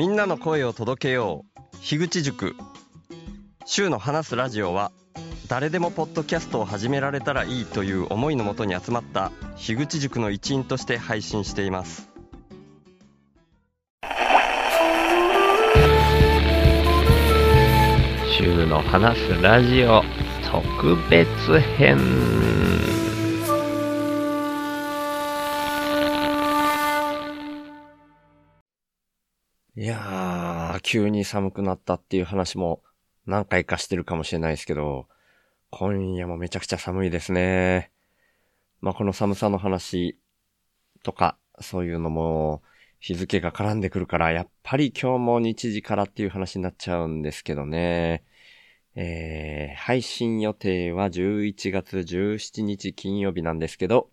みんなの声を届けよう。樋口塾。週の話すラジオは誰でもポッドキャストを始められたらいいという思いのもとに集まった樋口塾の一員として配信しています。週の話すラジオ特別編。急に寒くなったっていう話も何回かしてるかもしれないですけど今夜もめちゃくちゃ寒いですねまあこの寒さの話とかそういうのも日付が絡んでくるから、やっぱり今日も日時からっていう話になっちゃうんですけどね。えー、配信予定は11月17日金曜日なんですけど、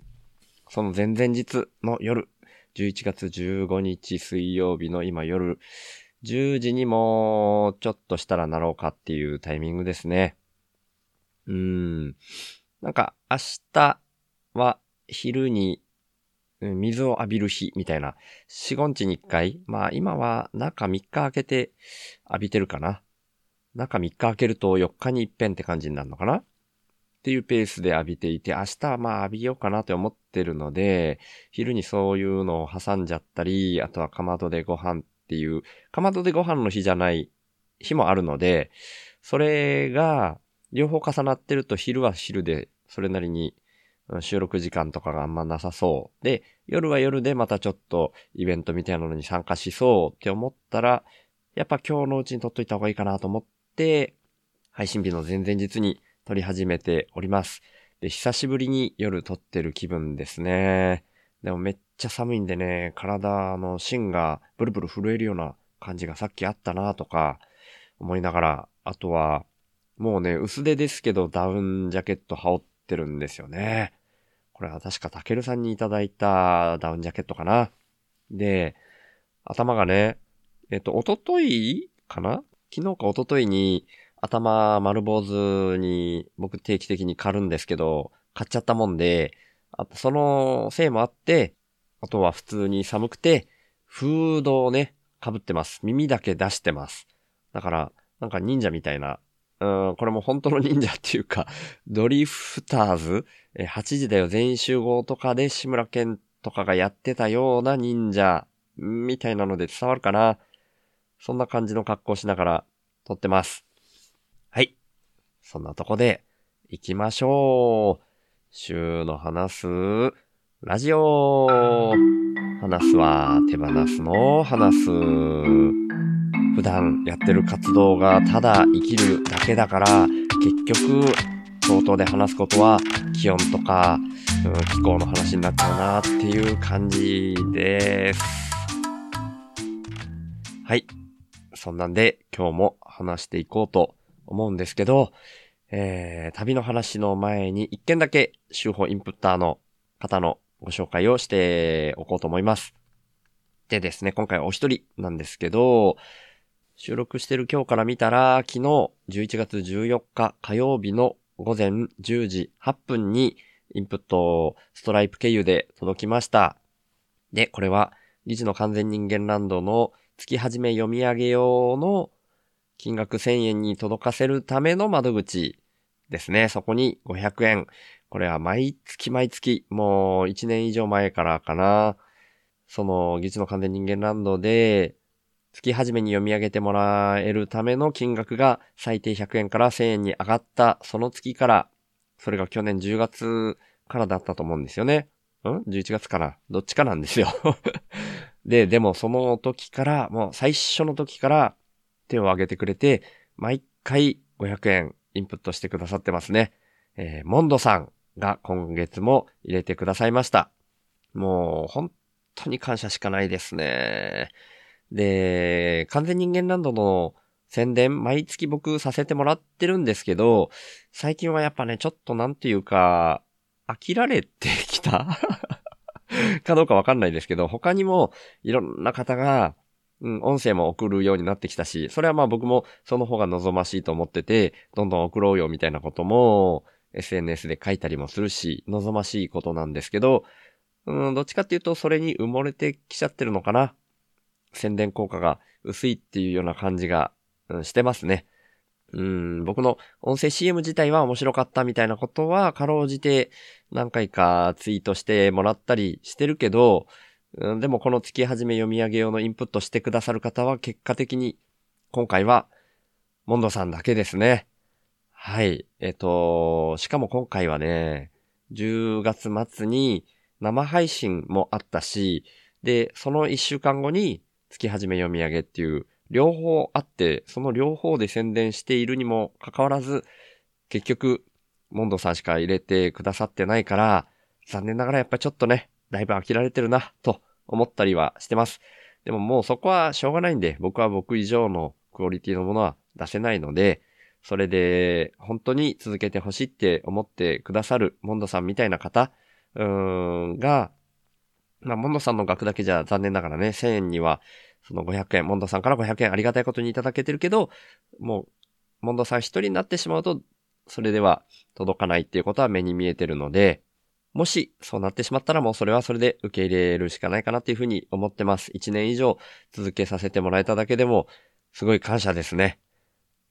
その前々日の夜、11月15日水曜日の今夜、10時にもちょっとしたらなろうかっていうタイミングですね。うーん。なんか明日は昼に水を浴びる日みたいな、4、5日に1回、まあ今は中3日空けて浴びてるかな。中3日空けると4日に一遍って感じになるのかなっていうペースで浴びていて、明日はまあ浴びようかなって思ってるので、昼にそういうのを挟んじゃったり、あとはかまどでご飯っていう、かまどでご飯の日じゃない日もあるので、それが両方重なってると昼は昼でそれなりに収録時間とかがあんまなさそう。で、夜は夜でまたちょっとイベントみたいなのに参加しそうって思ったら、やっぱ今日のうちに撮っといた方がいいかなと思って、配信日の前々日に撮り始めております。で、久しぶりに夜撮ってる気分ですね。でもめっちゃ寒いんでね、体の芯がブルブル震えるような感じがさっきあったなとか思いながら、あとは、もうね、薄手ですけどダウンジャケット羽織ってるんですよね。これは確かタケルさんにいただいたダウンジャケットかな。で、頭がね、えっと、おとといかな？昨日かおとといに頭丸坊主に僕定期的に狩るんですけど、買っちゃったもんで、あとそのせいもあって、あとは普通に寒くて、フードをね、被ってます。耳だけ出してます。だから、なんか忍者みたいなうん、これも本当の忍者っていうか、ドリフターズ、え8時だよ全員集合とかで志村けんとかがやってたような忍者、みたいなので伝わるかな。そんな感じの格好しながら撮ってます。はい。そんなとこで行きましょう。週の話すラジオ。話すは手放すの話す。普段やってる活動がただ生きるだけだから、結局、相当で話すことは気温とか、うん、気候の話になっちゃうなっていう感じです。はい。そんなんで今日も話していこうと思うんですけど、えー、旅の話の前に一件だけ週報インプッターの方のご紹介をしておこうと思います。でですね、今回はお一人なんですけど、収録してる今日から見たら、昨日11月14日火曜日の午前10時8分にインプットストライプ経由で届きました。で、これは理事の完全人間ランドの月始め読み上げ用の金額1000円に届かせるための窓口ですね。そこに500円。これは毎月毎月、もう1年以上前からかな。その、技術の完全人間ランドで、月始めに読み上げてもらえるための金額が最低100円から1000円に上がったその月から、それが去年10月からだったと思うんですよね。ん ?11 月かなどっちかなんですよ で、でもその時から、もう最初の時から手を挙げてくれて、毎回500円インプットしてくださってますね。えー、モンドさんが今月も入れてくださいました。もう本当に感謝しかないですね。で、完全人間ランドの宣伝、毎月僕させてもらってるんですけど、最近はやっぱね、ちょっとなんていうか、飽きられてきた？かどうかわかんないですけど、他にもいろんな方が、うん、音声も送るようになってきたし、それはまあ僕もその方が望ましいと思ってて、どんどん送ろうよみたいなことも SNS で書いたりもするし、望ましいことなんですけど、うん、どっちかっていうとそれに埋もれてきちゃってるのかな。宣伝効果が薄いっていうような感じが、うん、してますね。うん、僕の音声 CM 自体は面白かったみたいなことは、かろうじて何回かツイートしてもらったりしてるけど、うん、でもこの月始め読み上げ用のインプットしてくださる方は結果的に今回はモンドさんだけですね。はい。えっと、しかも今回はね、10月末に生配信もあったし、で、その1週間後に月始め読み上げっていう両方あって、その両方で宣伝しているにもかかわらず、結局、モンドさんしか入れてくださってないから、残念ながらやっぱちょっとね、だいぶ飽きられてるな、と思ったりはしてます。でももうそこはしょうがないんで、僕は僕以上のクオリティのものは出せないので、それで本当に続けてほしいって思ってくださるモンドさんみたいな方、うーん、が、まあ、モンドさんの額だけじゃ残念ながらね、1000円にはその500円、モンドさんから500円ありがたいことにいただけてるけど、もう、モンドさん一人になってしまうと、それでは届かないっていうことは目に見えてるので、もしそうなってしまったらもうそれはそれで受け入れるしかないかなっていうふうに思ってます。1年以上続けさせてもらえただけでも、すごい感謝ですね。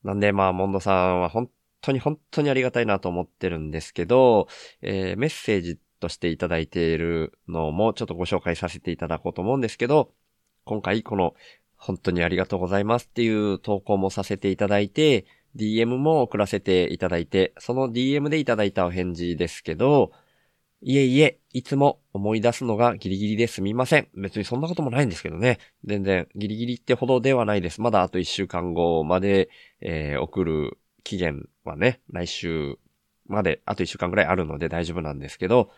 なんでまあ、モンドさんは本当に本当にありがたいなと思ってるんですけど、えー、メッセージとしていただいているのもちょっとご紹介させていただこうと思うんですけど、今回この本当にありがとうございますっていう投稿もさせていただいて、DM も送らせていただいて、その DM でいただいたお返事ですけど、いえいえ、いつも思い出すのがギリギリですみません。別にそんなこともないんですけどね。全然ギリギリってほどではないです。まだあと1週間後まで、えー、送る期限はね、来週まであと1週間ぐらいあるので大丈夫なんですけど、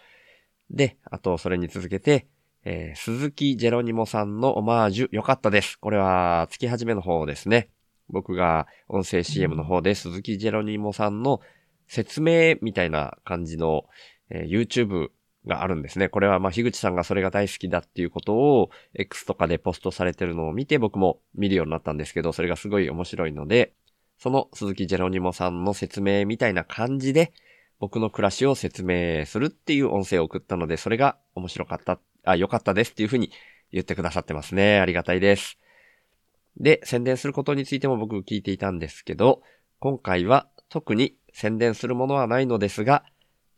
で、あとそれに続けて、えー、鈴木ジェロニモさんのオマージュ良かったです。これは月始めの方ですね。僕が音声 CM の方で鈴木ジェロニモさんの説明みたいな感じの、えー、YouTube があるんですね。これはまあ、樋口さんがそれが大好きだっていうことを X とかでポストされてるのを見て僕も見るようになったんですけど、それがすごい面白いので、その鈴木ジェロニモさんの説明みたいな感じで僕の暮らしを説明するっていう音声を送ったので、それが面白かったあ、良かったですっていうふうに言ってくださってますね。ありがたいです。で、宣伝することについても僕聞いていたんですけど、今回は特に宣伝するものはないのですが、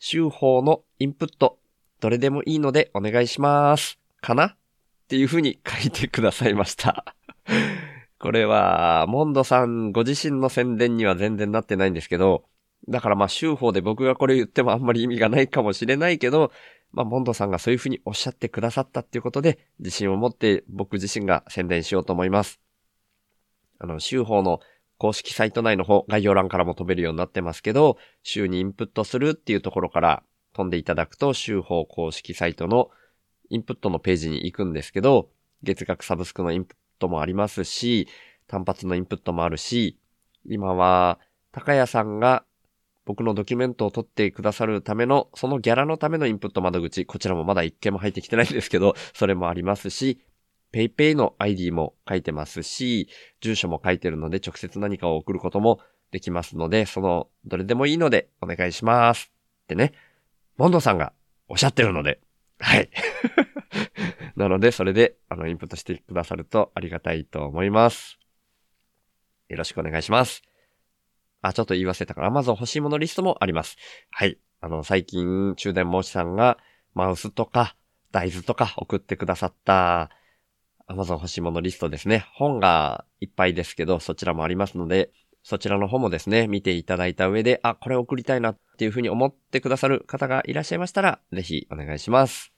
週報のインプット、どれでもいいのでお願いします。かな？っていうふうに書いてくださいました これは、モンドさんご自身の宣伝には全然なってないんですけど、だからまあ、週報で僕がこれ言ってもあんまり意味がないかもしれないけど、まあ、モンドさんがそういうふうにおっしゃってくださったっていうことで、自信を持って僕自身が宣伝しようと思います。あの、週報の公式サイト内の方、概要欄からも飛べるようになってますけど、週にインプットするっていうところから飛んでいただくと、週報公式サイトのインプットのページに行くんですけど、月額サブスクのインプットもありますし、単発のインプットもあるし、今は、高谷さんが僕のドキュメントを取ってくださるための、そのギャラのためのインプット窓口、こちらもまだ一件も入ってきてないんですけど、それもありますし、PayPay の ID も書いてますし、住所も書いてるので直接何かを送ることもできますので、その、どれでもいいのでお願いします。ってね、モンドさんがおっしゃってるので、はい。なので、それで、あの、インプットしてくださるとありがたいと思います。よろしくお願いします。あ、ちょっと言い忘れたから、Amazon 欲しいものリストもあります。はい。あの、最近、中電申しさんが、マウスとか、大豆とか送ってくださった、Amazon 欲しいものリストですね。本がいっぱいですけど、そちらもありますので、そちらの方もですね、見ていただいた上で、あ、これ送りたいなっていうふうに思ってくださる方がいらっしゃいましたら、ぜひお願いします。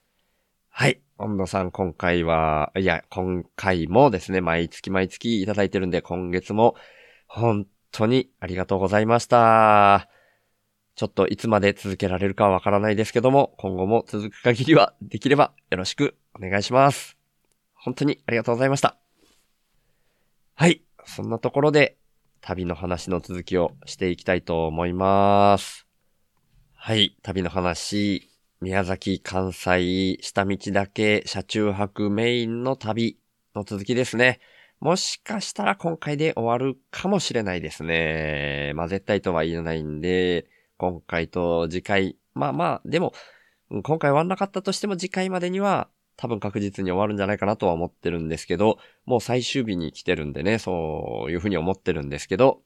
はい。温度さん、今回は、いや、今回もですね、毎月毎月いただいてるんで、今月も、本当にありがとうございました。ちょっといつまで続けられるかわからないですけども、今後も続く限りはできればよろしくお願いします。本当にありがとうございました。はい。そんなところで旅の話の続きをしていきたいと思います。はい。旅の話、宮崎、関西、下道だけ車中泊メインの旅の続きですね。もしかしたら今回で終わるかもしれないですね。まあ絶対とは言えないんで、今回と次回、まあまあ、でも、今回終わんなかったとしても次回までには多分確実に終わるんじゃないかなとは思ってるんですけど、もう最終日に来てるんでね、そういうふうに思ってるんですけど、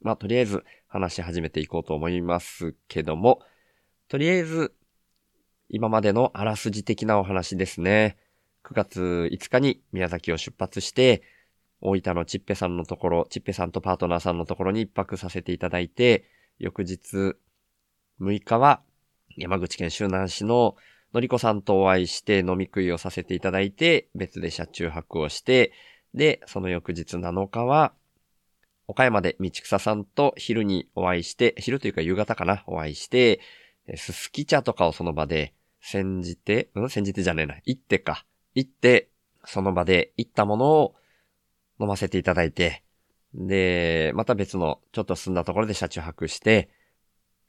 まあとりあえず話し始めていこうと思いますけども、とりあえず今までのあらすじ的なお話ですね。9月5日に宮崎を出発して、大分のちっぺさんのところ、ちっぺさんとパートナーさんのところに一泊させていただいて、翌日6日は山口県周南市ののりこさんとお会いして飲み食いをさせていただいて、別で車中泊をして、で、その翌日7日は、岡山で道草さんと昼にお会いして、昼というか夕方かな、お会いして、すすき茶とかをその場で煎じて、うん？煎じてじゃねえな。行ってか。行って、その場で行ったものを飲ませていただいて、で、また別のちょっと進んだところで車中泊して、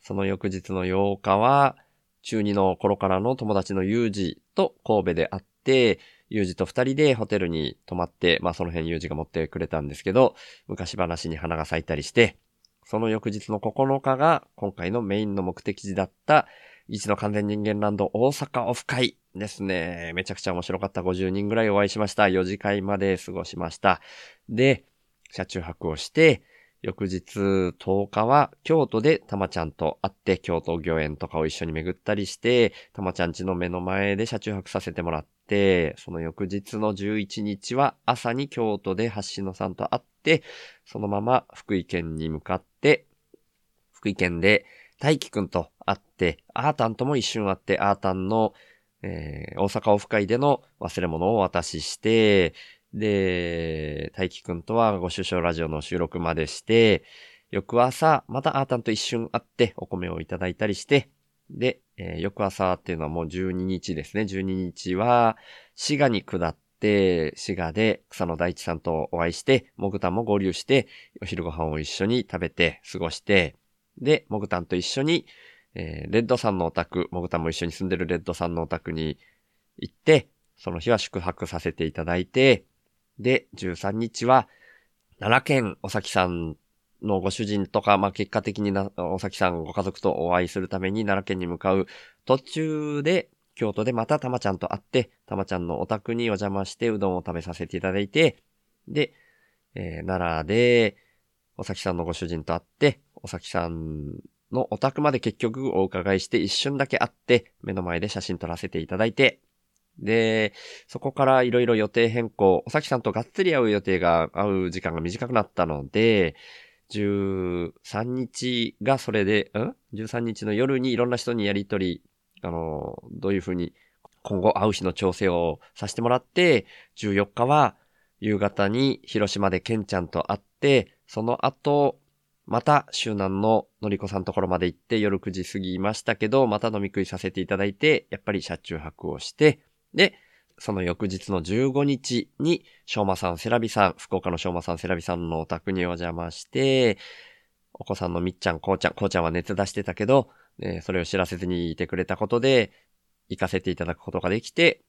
その翌日の8日は、中2の頃からの友達のユージと神戸で会って、ユージと二人でホテルに泊まって、まあその辺ユージが持ってくれたんですけど、昔話に花が咲いたりして、その翌日の9日が今回のメインの目的地だった一の完全人間ランド大阪オフ会ですね。めちゃくちゃ面白かった。50人ぐらいお会いしました。4次会まで過ごしました。で、車中泊をして、翌日10日は京都でたまちゃんと会って京都御苑とかを一緒に巡ったりして、たまちゃん家の目の前で車中泊させてもらって、その翌日の11日は朝に京都で橋野さんと会って、そのまま福井県に向かって、福井県で大輝くんと会って、アータンとも一瞬会って、アータンの、えー、大阪オフ会での忘れ物をお渡しして、で、大輝くんとはご首相ラジオの収録までして、翌朝、またアータンと一瞬会ってお米をいただいたりして、で、えー、翌朝っていうのはもう12日ですね。12日は、滋賀に下って、滋賀で草野大地さんとお会いして、モグタンも合流して、お昼ご飯を一緒に食べて過ごして、で、モグタンと一緒に、えー、レッドさんのお宅、モグタンも一緒に住んでるレッドさんのお宅に行って、その日は宿泊させていただいて、で、13日は、奈良県お崎さんのご主人とか、まあ、結果的にな、お崎さんご家族とお会いするために奈良県に向かう途中で、京都でまたたまちゃんと会って、たまちゃんのお宅にお邪魔してうどんを食べさせていただいて、で、えー、奈良で、お崎さんのご主人と会って、お崎さんのお宅まで結局お伺いして一瞬だけ会って、目の前で写真撮らせていただいて、で、そこからいろいろ予定変更、おさきさんとがっつり会う予定が、会う時間が短くなったので、13日がそれで、ん ?13 日の夜にいろんな人にやりとり、あの、どういうふうに今後会う日の調整をさせてもらって、14日は夕方に広島でケンちゃんと会って、その後、また、周南ののりこさんところまで行って夜9時過ぎましたけど、また飲み食いさせていただいて、やっぱり車中泊をして、で、その翌日の15日に、しょうまさん、セラビさん、福岡のしょうまさん、セラビさんのお宅にお邪魔して、お子さんのみっちゃん、こうちゃん、こうちゃんは熱出してたけど、えそれを知らせずにいてくれたことで、行かせていただくことができて、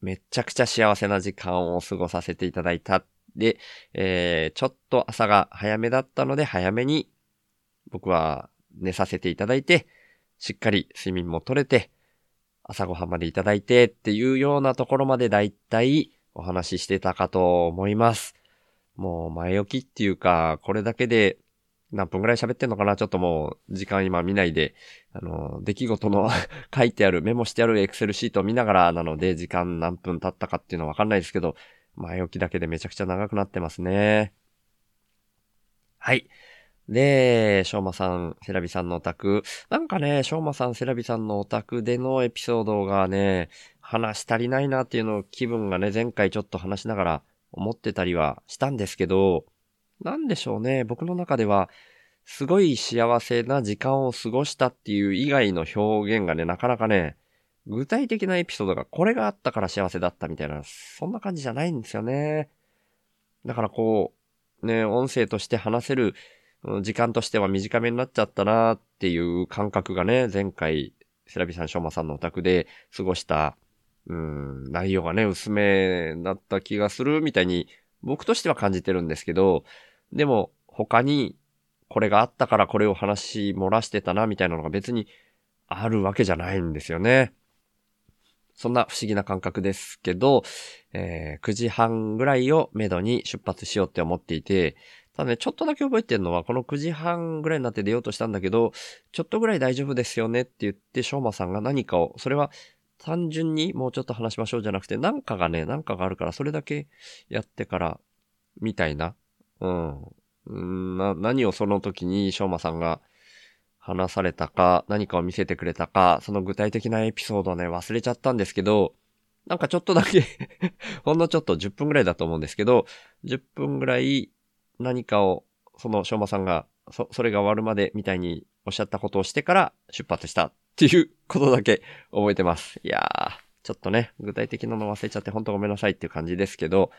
めちゃくちゃ幸せな時間を過ごさせていただいた。で、えー、ちょっと朝が早めだったので、早めに僕は寝させていただいて、しっかり睡眠も取れて、朝ごはんまでいただいてっていうようなところまでだいたいお話ししてたかと思います。もう前置きっていうか、これだけで何分くらい喋ってんのかな？ちょっともう時間今見ないで、あの、出来事の 書いてある、メモしてあるエクセルシートを見ながらなので、時間何分経ったかっていうのはわかんないですけど、前置きだけでめちゃくちゃ長くなってますね。はい。で、しょうまさん、セラビさんのお宅。なんかね、しょうまさん、セラビさんのお宅でのエピソードがね、話し足りないなっていうのを気分がね、前回ちょっと話しながら思ってたりはしたんですけど、なんでしょうね、僕の中では、すごい幸せな時間を過ごしたっていう以外の表現がね、なかなかね、具体的なエピソードがこれがあったから幸せだったみたいな、そんな感じじゃないんですよね。だからこう、ね、音声として話せる時間としては短めになっちゃったなっていう感覚がね、前回、セラビさん、しょうまさんのお宅で過ごした、うん、内容がね、薄めだった気がするみたいに、僕としては感じてるんですけど、でも、他に、これがあったからこれを話漏らしてたな、みたいなのが別にあるわけじゃないんですよね。そんな不思議な感覚ですけど、えー、9時半ぐらいをめどに出発しようって思っていて、ただね、ちょっとだけ覚えてるのは、この9時半ぐらいになって出ようとしたんだけど、ちょっとぐらい大丈夫ですよねって言って、しょうまさんが何かを、それは単純にもうちょっと話しましょうじゃなくて、なんかがね、なんかがあるから、それだけやってから、みたいな。うん。な、何をその時にしょうまさんが話されたか、何かを見せてくれたか、その具体的なエピソードをね、忘れちゃったんですけど、なんかちょっとだけ ほんのちょっと10分ぐらいだと思うんですけど、10分ぐらい何かを、その、しょうまさんが、そ、それが終わるまでみたいにおっしゃったことをしてから出発したっていうことだけ覚えてます。いやー、ちょっとね、具体的なの忘れちゃってほんとごめんなさいっていう感じですけど、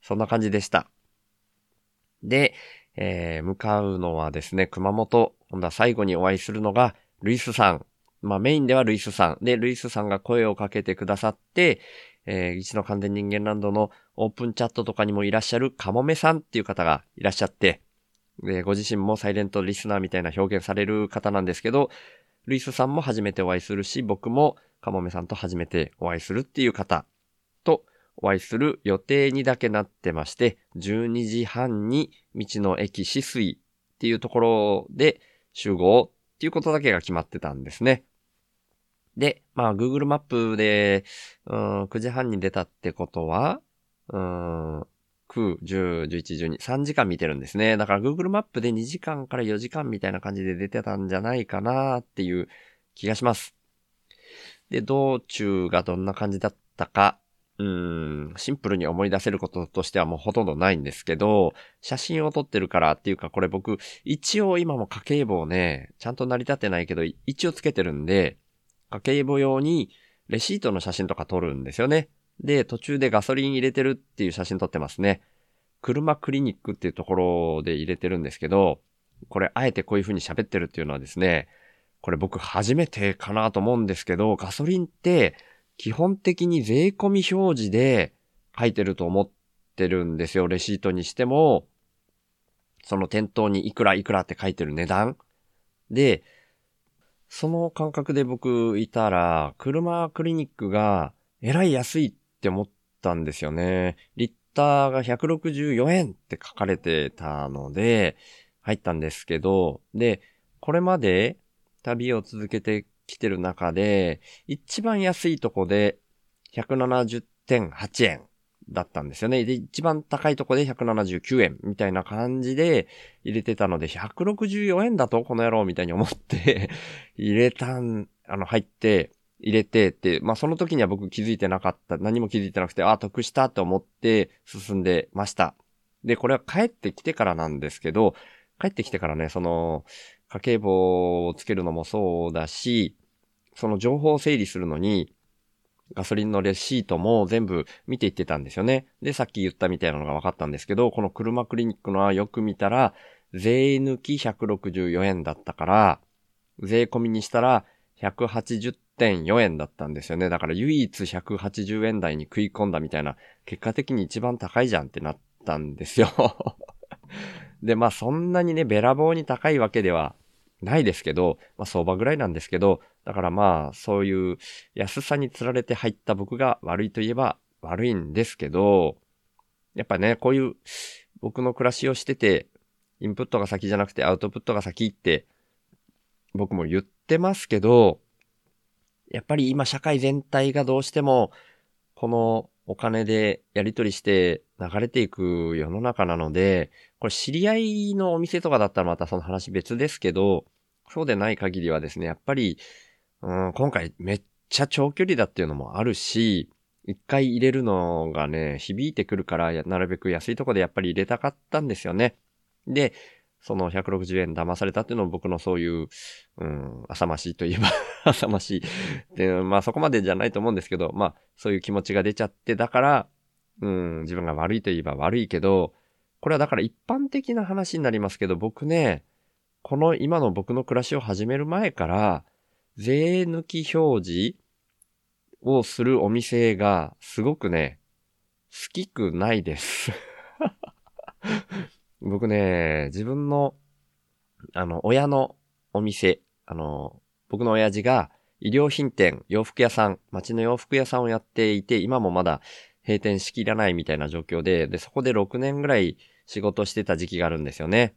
そんな感じでした。で、えー、向かうのはですね、熊本。今度は最後にお会いするのが、ルイスさん。まあメインではルイスさん。で、ルイスさんが声をかけてくださって、えー、一の完全人間ランドのオープンチャットとかにもいらっしゃるカモメさんっていう方がいらっしゃって、で、ご自身もサイレントリスナーみたいな表現される方なんですけど、ルイスさんも初めてお会いするし、僕もカモメさんと初めてお会いするっていう方とお会いする予定にだけなってまして、12時半に道の駅止水っていうところで集合っていうことだけが決まってたんですね。で、まあ Google マップで、うん、9時半に出たってことは、うん、9、10、11、12、3時間見てるんですね。だから Google マップで2時間から4時間みたいな感じで出てたんじゃないかなっていう気がします。で、道中がどんな感じだったか、うん、シンプルに思い出せることとしてはもうほとんどないんですけど、写真を撮ってるからっていうかこれ僕、一応今も家計簿をね、ちゃんと成り立ってないけど、一応つけてるんで、家計簿用にレシートの写真とか撮るんですよね。で、途中でガソリン入れてるっていう写真撮ってますね。車クリニックっていうところで入れてるんですけど、これあえてこういう風に喋ってるっていうのはですね、これ僕初めてかなと思うんですけど、ガソリンって基本的に税込み表示で書いてると思ってるんですよ。レシートにしても、その店頭にいくらいくらって書いてる値段。で、その感覚で僕いたら、車クリニックがえらい安いって思ったんですよね。リッターが164円って書かれてたので、入ったんですけど、で、これまで旅を続けて来てる中で、一番安いとこで170.8円だったんですよね。で、一番高いとこで179円みたいな感じで入れてたので、164円だとこの野郎みたいに思って 入れたん、あの、入って、入れてって、まあその時には僕気づいてなかった。何も気づいてなくて、あ、得したと思って進んでました。で、これは帰ってきてからなんですけど、帰ってきてからね、その、家計簿をつけるのもそうだし、その情報を整理するのに、ガソリンのレシートも全部見ていってたんですよね。で、さっき言ったみたいなのが分かったんですけど、この車クリニックのはよく見たら、税抜き164円だったから、税込みにしたら180.4円だったんですよね。だから唯一180円台に食い込んだみたいな、結果的に一番高いじゃんってなったんですよ で、まあそんなにね、べらぼうに高いわけではないですけど、まあ相場ぐらいなんですけど、だからまあそういう安さにつられて入った僕が悪いといえば悪いんですけど、やっぱね、こういう僕の暮らしをしてて、インプットが先じゃなくてアウトプットが先って僕も言ってますけど、やっぱり今社会全体がどうしてもこのお金でやり取りして流れていく世の中なので、これ知り合いのお店とかだったらまたその話別ですけど、そうでない限りはですね、やっぱり、うん、今回めっちゃ長距離だっていうのもあるし、一回入れるのがね、響いてくるから、なるべく安いとこでやっぱり入れたかったんですよね。で、その160円騙されたっていうのも僕のそういう、うん、浅ましいといえば 浅ましい。で、まあそこまでじゃないと思うんですけど、まあそういう気持ちが出ちゃって、だから、うん、自分が悪いといえば悪いけど、これはだから一般的な話になりますけど、僕ね、この今の僕の暮らしを始める前から、税抜き表示をするお店がすごくね、好きくないです 僕ね、自分の、あの、親のお店、あの、僕の親父が衣料品店、洋服屋さん、街の洋服屋さんをやっていて、今もまだ閉店しきらないみたいな状況で、で、そこで6年ぐらい仕事してた時期があるんですよね。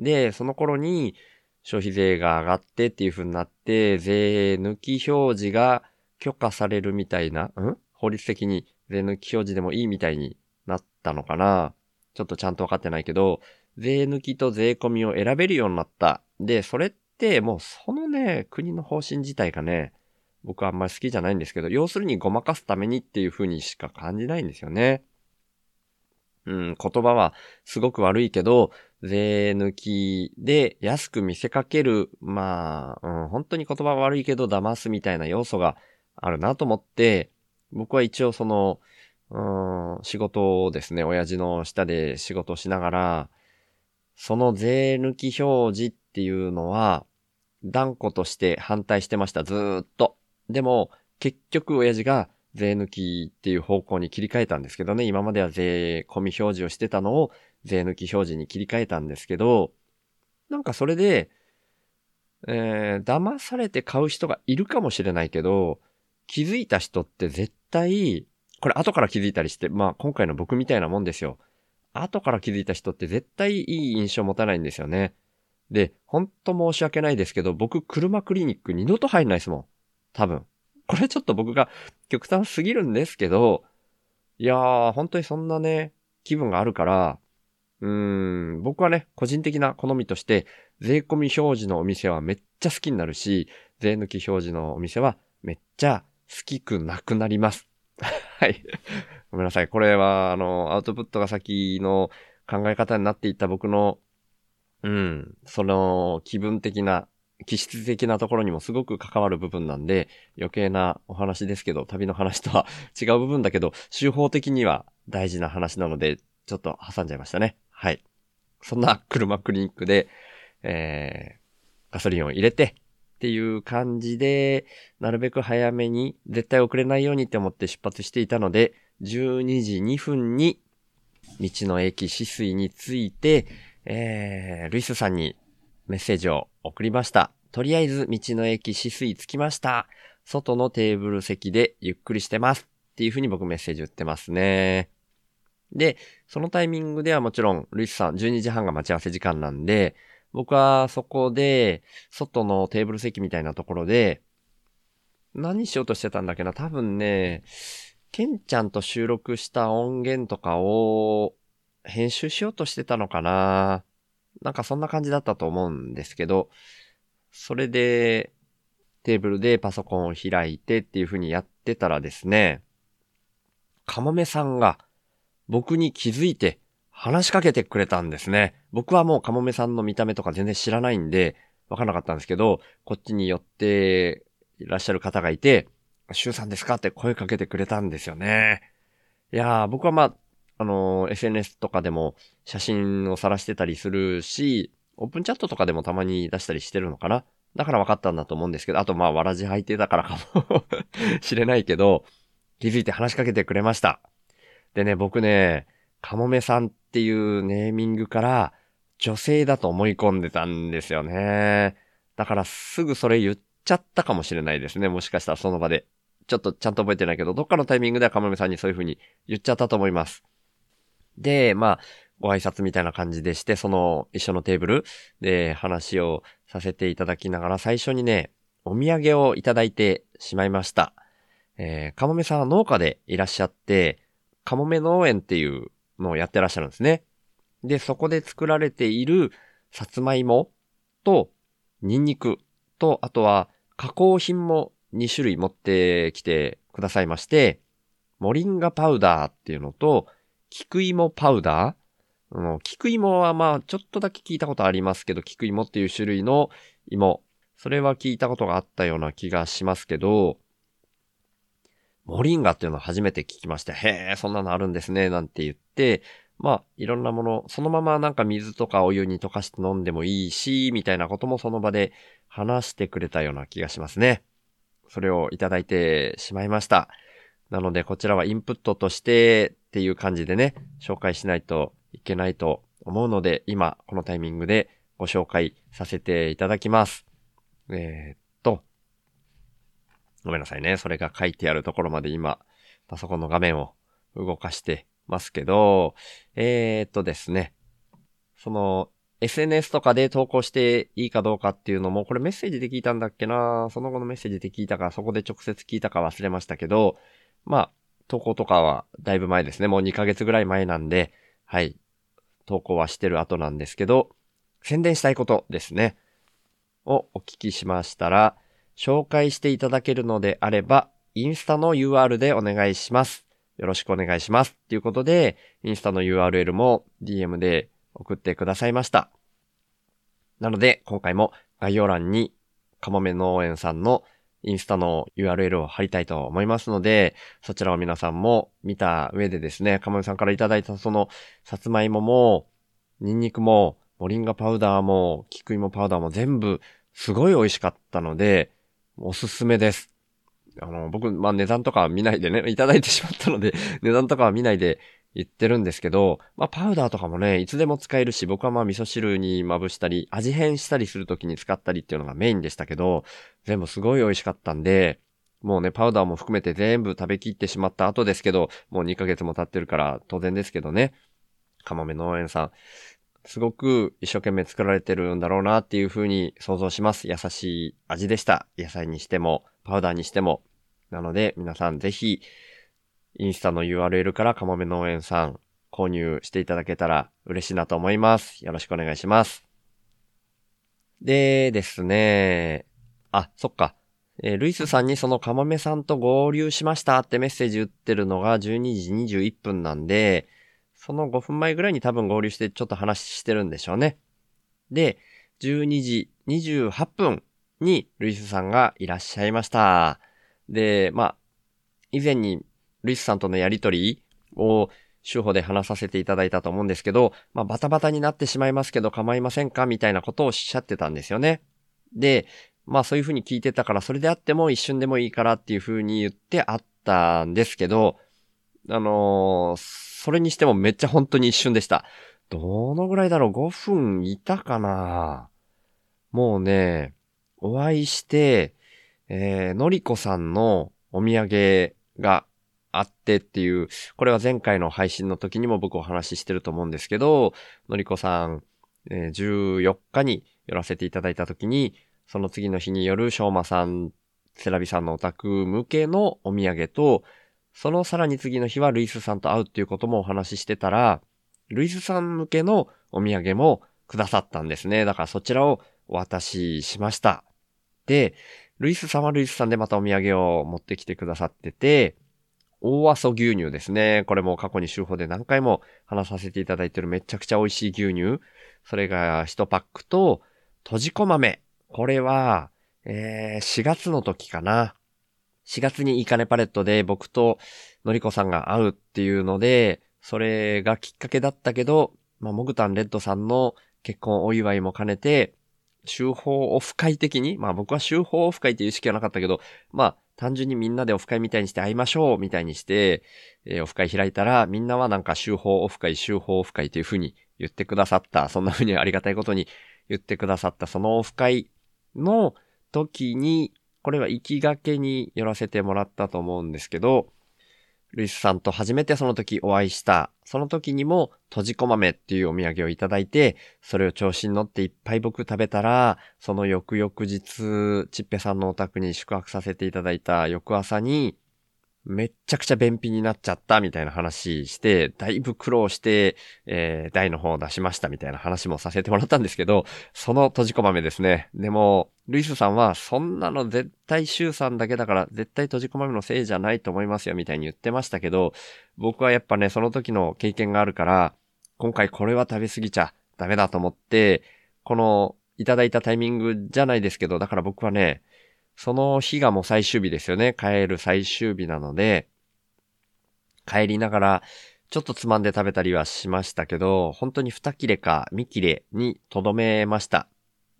で、その頃に消費税が上がってっていう風になって、税抜き表示が許可されるみたいな、ん？法律的に税抜き表示でもいいみたいになったのかなちょっとちゃんとわかってないけど、税抜きと税込みを選べるようになった。で、それってもうそのね、国の方針自体がね、僕はあんまり好きじゃないんですけど、要するにごまかすためにっていう風にしか感じないんですよね。うん、言葉はすごく悪いけど、税抜きで安く見せかける、まあ、うん、本当に言葉悪いけど騙すみたいな要素があるなと思って、僕は一応その、うん、仕事をですね、親父の下で仕事をしながら、その税抜き表示っていうのは、断固として反対してました、ずーっと。でも、結局親父が税抜きっていう方向に切り替えたんですけどね、今までは税込み表示をしてたのを税抜き表示に切り替えたんですけど、なんかそれで、えー、騙されて買う人がいるかもしれないけど、気づいた人って絶対、これ後から気づいたりして、まあ今回の僕みたいなもんですよ。後から気づいた人って絶対いい印象持たないんですよね。で、ほんと申し訳ないですけど、僕車クリニック二度と入んないですもん。多分。これちょっと僕が極端すぎるんですけど、いやー、本当にそんなね、気分があるから、うーん、僕はね、個人的な好みとして、税込み表示のお店はめっちゃ好きになるし、税抜き表示のお店はめっちゃ好きくなくなります。はい。ごめんなさい。これは、あの、アウトプットが先の考え方になっていった僕の、うん、その気分的な気質的なところにもすごく関わる部分なんで、余計なお話ですけど、旅の話とは違う部分だけど、手法的には大事な話なので、ちょっと挟んじゃいましたね。はい。そんな車クリニックで、えー、ガソリンを入れて、っていう感じで、なるべく早めに、絶対遅れないようにって思って出発していたので、12時2分に、道の駅止水について、えー、ルイスさんにメッセージを送りました。とりあえず道の駅止水着きました。外のテーブル席でゆっくりしてます。っていう風に僕メッセージ打ってますね。で、そのタイミングではもちろん、ルイスさん12時半が待ち合わせ時間なんで、僕はそこで、外のテーブル席みたいなところで、何しようとしてたんだっけな多分ね、ケンちゃんと収録した音源とかを編集しようとしてたのかななんかそんな感じだったと思うんですけど、それで、テーブルでパソコンを開いてっていう風にやってたらですね、かもめさんが僕に気づいて話しかけてくれたんですね。僕はもうかもめさんの見た目とか全然知らないんで、わかんなかったんですけど、こっちに寄っていらっしゃる方がいて、シュウさんですか？って声かけてくれたんですよね。いやー、僕はまあ、あのー、SNS とかでも写真を晒してたりするし、オープンチャットとかでもたまに出したりしてるのかな？だから分かったんだと思うんですけど、あとまあ、わらじ履いてたからかも しれないけど、気づいて話しかけてくれました。でね、僕ね、かもめさんっていうネーミングから女性だと思い込んでたんですよね。だからすぐそれ言っちゃったかもしれないですね。もしかしたらその場で。ちょっとちゃんと覚えてないけど、どっかのタイミングではかもめさんにそういう風に言っちゃったと思います。で、まあ、ご挨拶みたいな感じでして、その一緒のテーブルで話をさせていただきながら、最初にね、お土産をいただいてしまいました。えー、かもめさんは農家でいらっしゃって、かもめ農園っていうのをやってらっしゃるんですね。で、そこで作られているさつまいもと、ニンニクと、あとは加工品も2種類持ってきてくださいまして、モリンガパウダーっていうのと、菊芋パウダー、うん、菊芋はまあちょっとだけ聞いたことありますけど、菊芋っていう種類の芋。それは聞いたことがあったような気がしますけど、モリンガっていうのを初めて聞きまして、へえ、そんなのあるんですね、なんて言って、まあ、いろんなもの、そのままなんか水とかお湯に溶かして飲んでもいいし、みたいなこともその場で話してくれたような気がしますね。それをいただいてしまいました。なので、こちらはインプットとしてっていう感じでね、紹介しないといけないと思うので、今、このタイミングでご紹介させていただきます。えー、ごめんなさいね。それが書いてあるところまで今、パソコンの画面を動かしてますけど、えー、っとですね。その、SNS とかで投稿していいかどうかっていうのも、これメッセージで聞いたんだっけな？その後のメッセージで聞いたか、そこで直接聞いたか忘れましたけど、まあ、投稿とかはだいぶ前ですね。もう2ヶ月ぐらい前なんで、はい。投稿はしてる後なんですけど、宣伝したいことですね。をお聞きしましたら、紹介していただけるのであれば、インスタの UR でお願いします。よろしくお願いします。ということで、インスタの URL も DM で送ってくださいました。なので、今回も概要欄に、かもめ農園さんのインスタの URL を貼りたいと思いますので、そちらを皆さんも見た上でですね、かもめさんからいただいたその、さつまいもも、ニンニクも、モリンガパウダーも、キクイモパウダーも全部、すごい美味しかったので、おすすめです。あの、僕、まあ、値段とかは見ないでね、いただいてしまったので、値段とかは見ないで言ってるんですけど、まあ、パウダーとかもね、いつでも使えるし、僕はま、味噌汁にまぶしたり、味変したりするときに使ったりっていうのがメインでしたけど、全部すごい美味しかったんで、もうね、パウダーも含めて全部食べきってしまった後ですけど、もう2ヶ月も経ってるから当然ですけどね。かもめ農園さん、すごく一生懸命作られてるんだろうなっていう風に想像します。優しい味でした。野菜にしても、パウダーにしても。なので、皆さんぜひ、インスタの URL からかもめ農園さん購入していただけたら嬉しいなと思います。よろしくお願いします。でですね、あ、そっか。えー、ルイスさんにそのかもめさんと合流しましたってメッセージ打ってるのが12時21分なんで、その5分前ぐらいに多分合流してちょっと話してるんでしょうね。で、12時28分にルイスさんがいらっしゃいました。で、まあ、以前にルイスさんとのやりとりを手法で話させていただいたと思うんですけど、まあ、バタバタになってしまいますけど構いませんかみたいなことをおっしゃってたんですよね。で、まあそういうふうに聞いてたから、それであっても一瞬でもいいからっていうふうに言ってあったんですけど、あのー、それにしてもめっちゃ本当に一瞬でした。どのぐらいだろう ?5 分いたかな？もうね、お会いして、えー、のりこさんのお土産があってっていう、これは前回の配信の時にも僕お話ししてると思うんですけど、のりこさん、えー、14日に寄らせていただいた時に、その次の日によるしょうまさん、セラビさんのお宅向けのお土産と、そのさらに次の日はルイスさんと会うっていうこともお話ししてたら、ルイスさん向けのお土産もくださったんですね。だからそちらをお渡ししました。で、ルイスさんはルイスさんでまたお土産を持ってきてくださってて、大阿蘇牛乳ですね。これも過去に手法で何回も話させていただいてるめちゃくちゃ美味しい牛乳。それが1パックと、とじこ豆。これは、えー、4月の時かな。4月にイカネパレットで僕とのりこさんが会うっていうので、それがきっかけだったけど、まあ、モグタンレッドさんの結婚お祝いも兼ねて、修法オフ会的に、まあ僕は修法オフ会っていう意識はなかったけど、まあ単純にみんなでオフ会みたいにして会いましょうみたいにして、えー、オフ会開いたら、みんなはなんか修法オフ会、修法オフ会という風に言ってくださった、そんな風にありがたいことに言ってくださった。そのオフ会の時に、これは行きがけに寄らせてもらったと思うんですけど、ルイスさんと初めてその時お会いした、その時にも、とじこ豆っていうお土産をいただいて、それを調子に乗っていっぱい僕食べたら、その翌々日、ちっぺさんのお宅に宿泊させていただいた翌朝に、めっちゃくちゃ便秘になっちゃったみたいな話して、だいぶ苦労して、えー、台の方を出しましたみたいな話もさせてもらったんですけど、その閉じこ豆ですね。でも、ルイスさんは、そんなの絶対シュウさんだけだから、絶対閉じこ豆のせいじゃないと思いますよみたいに言ってましたけど、僕はやっぱね、その時の経験があるから、今回これは食べ過ぎちゃダメだと思って、この、いただいたタイミングじゃないですけど、だから僕はね、その日がもう最終日ですよね。帰る最終日なので、帰りながら、ちょっとつまんで食べたりはしましたけど、本当に2切れか3切れにとどめました。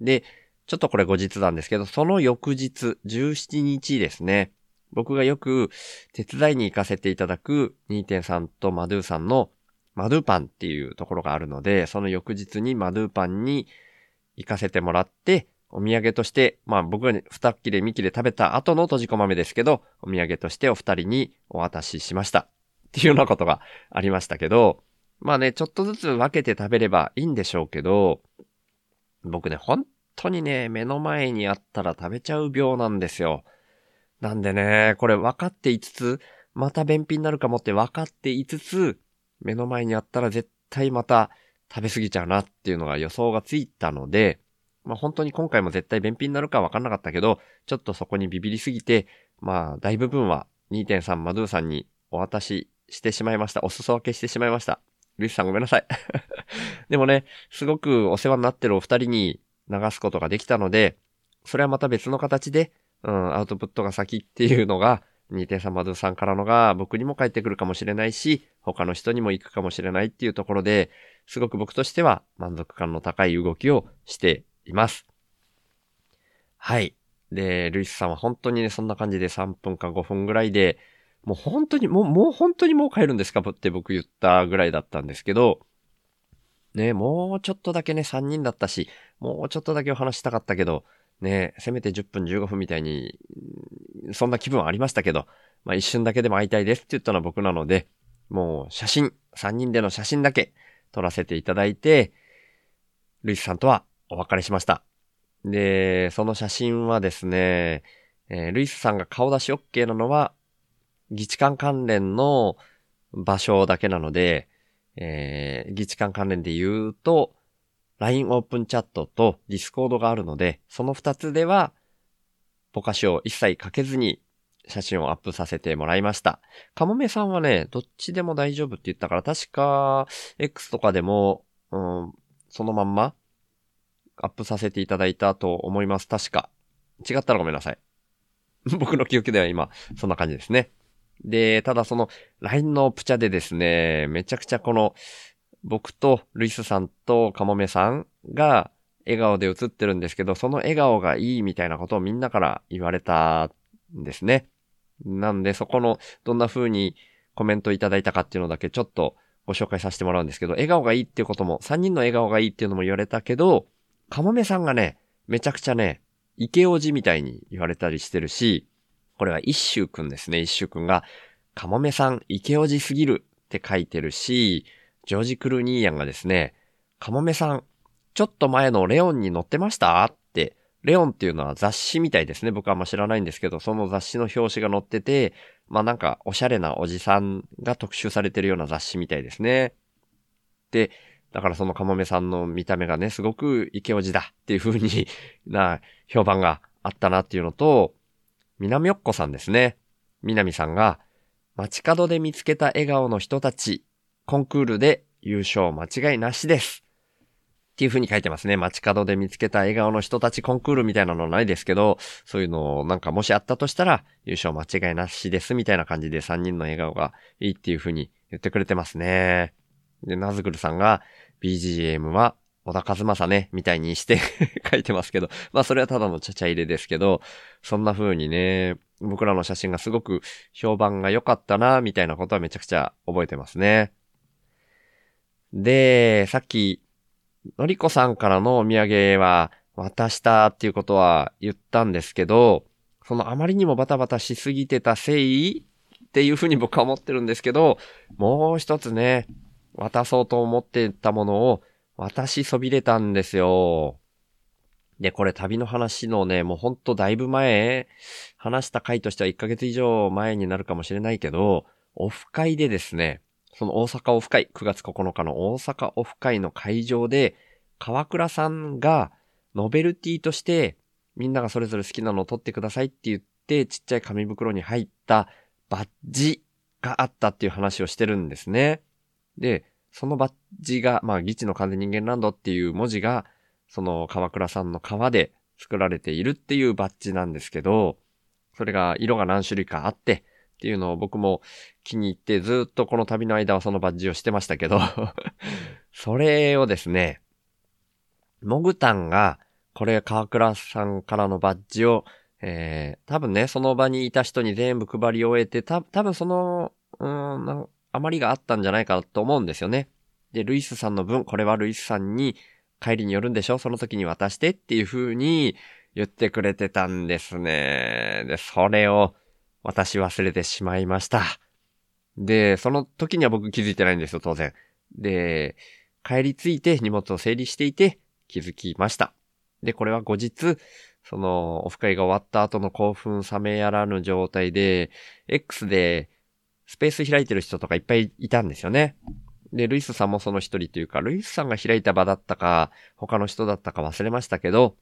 で、ちょっとこれ後日なんですけど、その翌日、17日ですね。僕がよく手伝いに行かせていただく2.3とマドゥさんのマドゥパンっていうところがあるので、その翌日にマドゥパンに行かせてもらって、お土産として、まあ僕が二切れ三切れ食べた後の閉じ込豆ですけど、お土産としてお二人にお渡ししました。っていうようなことがありましたけど、まあね、ちょっとずつ分けて食べればいいんでしょうけど、僕ね、本当にね、目の前にあったら食べちゃう病なんですよ。なんでね、これ分かっていつつ、また便秘になるかもって分かっていつつ、目の前にあったら絶対また食べ過ぎちゃうなっていうのが予想がついたので、まあ本当に今回も絶対便秘になるか分かんなかったけど、ちょっとそこにビビりすぎて、まあ大部分は2.3マドゥーさんにお渡ししてしまいました。お裾分けしてしまいました。ルイスさんごめんなさい。でもね、すごくお世話になってるお二人に流すことができたので、それはまた別の形で、うん、アウトプットが先っていうのが、2.3マドゥさんからのが僕にも返ってくるかもしれないし、他の人にも行くかもしれないっていうところで、すごく僕としては満足感の高い動きをしています。はい。で、ルイスさんは本当にね、そんな感じで3分か5分ぐらいで、もう本当に、もう、もう本当にもう帰るんですか？って僕言ったぐらいだったんですけど、ね、もうちょっとだけね、3人だったし、もうちょっとだけお話したかったけど、ね、せめて10分15分みたいに、そんな気分はありましたけど、まあ一瞬だけでも会いたいですって言ったのは僕なので、もう写真、3人での写真だけ撮らせていただいて、ルイスさんとはお別れしました。で、その写真はですね、えールイスさんが顔出し OK なのは、議事館関連の場所だけなので、えー議事館関連で言うと、LINE オープンチャットと Discord があるので、その二つでは、ぼかしを一切かけずに写真をアップさせてもらいました。かもめさんはね、どっちでも大丈夫って言ったから、確か、X とかでも、うん、そのまんま、アップさせていただいたと思います。確か。違ったらごめんなさい。僕の記憶では今、そんな感じですね。で、ただその LINE のプチャでですね、めちゃくちゃこの、僕とルイスさんとカモメさんが笑顔で写ってるんですけど、その笑顔がいいみたいなことをみんなから言われたんですね。なんでそこのどんな風にコメントいただいたかっていうのだけちょっとご紹介させてもらうんですけど、笑顔がいいっていうことも、3人の笑顔がいいっていうのも言われたけど、カモメさんがね、めちゃくちゃね、イケオみたいに言われたりしてるし、これは一周くんですね。一周くんが、カモメさん、イケオすぎるって書いてるし、ジョージ・クルニーヤンがですね、カモメさん、ちょっと前のレオンに載ってましたって、レオンっていうのは雑誌みたいですね。僕はあんま知らないんですけど、その雑誌の表紙が載ってて、まあなんかおしゃれなおじさんが特集されてるような雑誌みたいですね。で、だからそのカモメさんの見た目がね、すごくイケオジだっていう風に な評判があったなっていうのと、南よっこさんですね。南さんが、街角で見つけた笑顔の人たち、コンクールで優勝間違いなしです。っていう風に書いてますね。街角で見つけた笑顔の人たちコンクールみたいなのないですけど、そういうのをなんかもしあったとしたら、優勝間違いなしですみたいな感じで3人の笑顔がいいっていう風に言ってくれてますね。で、ナズグルさんが BGM は小田和正ね、みたいにして 書いてますけど、まあそれはただのちゃちゃ入れですけど、そんな風にね、僕らの写真がすごく評判が良かったな、みたいなことはめちゃくちゃ覚えてますね。で、さっき、のりこさんからのお土産は渡したっていうことは言ったんですけど、そのあまりにもバタバタしすぎてたせいっていうふうに僕は思ってるんですけど、もう一つね、渡そうと思ってたものを渡しそびれたんですよ。で、これ旅の話のね、もうほんとだいぶ前、話した回としては1ヶ月以上前になるかもしれないけど、オフ会でですね、その大阪オフ会、9月9日の大阪オフ会の会場で、川倉さんがノベルティとして、みんながそれぞれ好きなのを取ってくださいって言って、ちっちゃい紙袋に入ったバッジがあったっていう話をしてるんですね。で、そのバッジが、まあ、ギチの完全人間ランドっていう文字が、その川倉さんの革で作られているっていうバッジなんですけど、それが色が何種類かあって、っていうのを僕も気に入ってずっとこの旅の間はそのバッジをしてましたけど、それをですね、モグタンが、これ川倉さんからのバッジを、えー、多分ね、その場にいた人に全部配り終えて、た、多分その、う、ん余りがあったんじゃないかと思うんですよね。で、ルイスさんの分、これはルイスさんに帰りによるんでしょ？その時に渡してっていう風に言ってくれてたんですね。で、それを私忘れてしまいました。で、その時には僕気づいてないんですよ、当然。で、帰り着いて荷物を整理していて気づきました。で、これは後日、その、オフ会が終わった後の興奮冷めやらぬ状態で、X でスペース開いてる人とかいっぱいいたんですよね。で、ルイスさんもその一人というか、ルイスさんが開いた場だったか、他の人だったか忘れましたけど、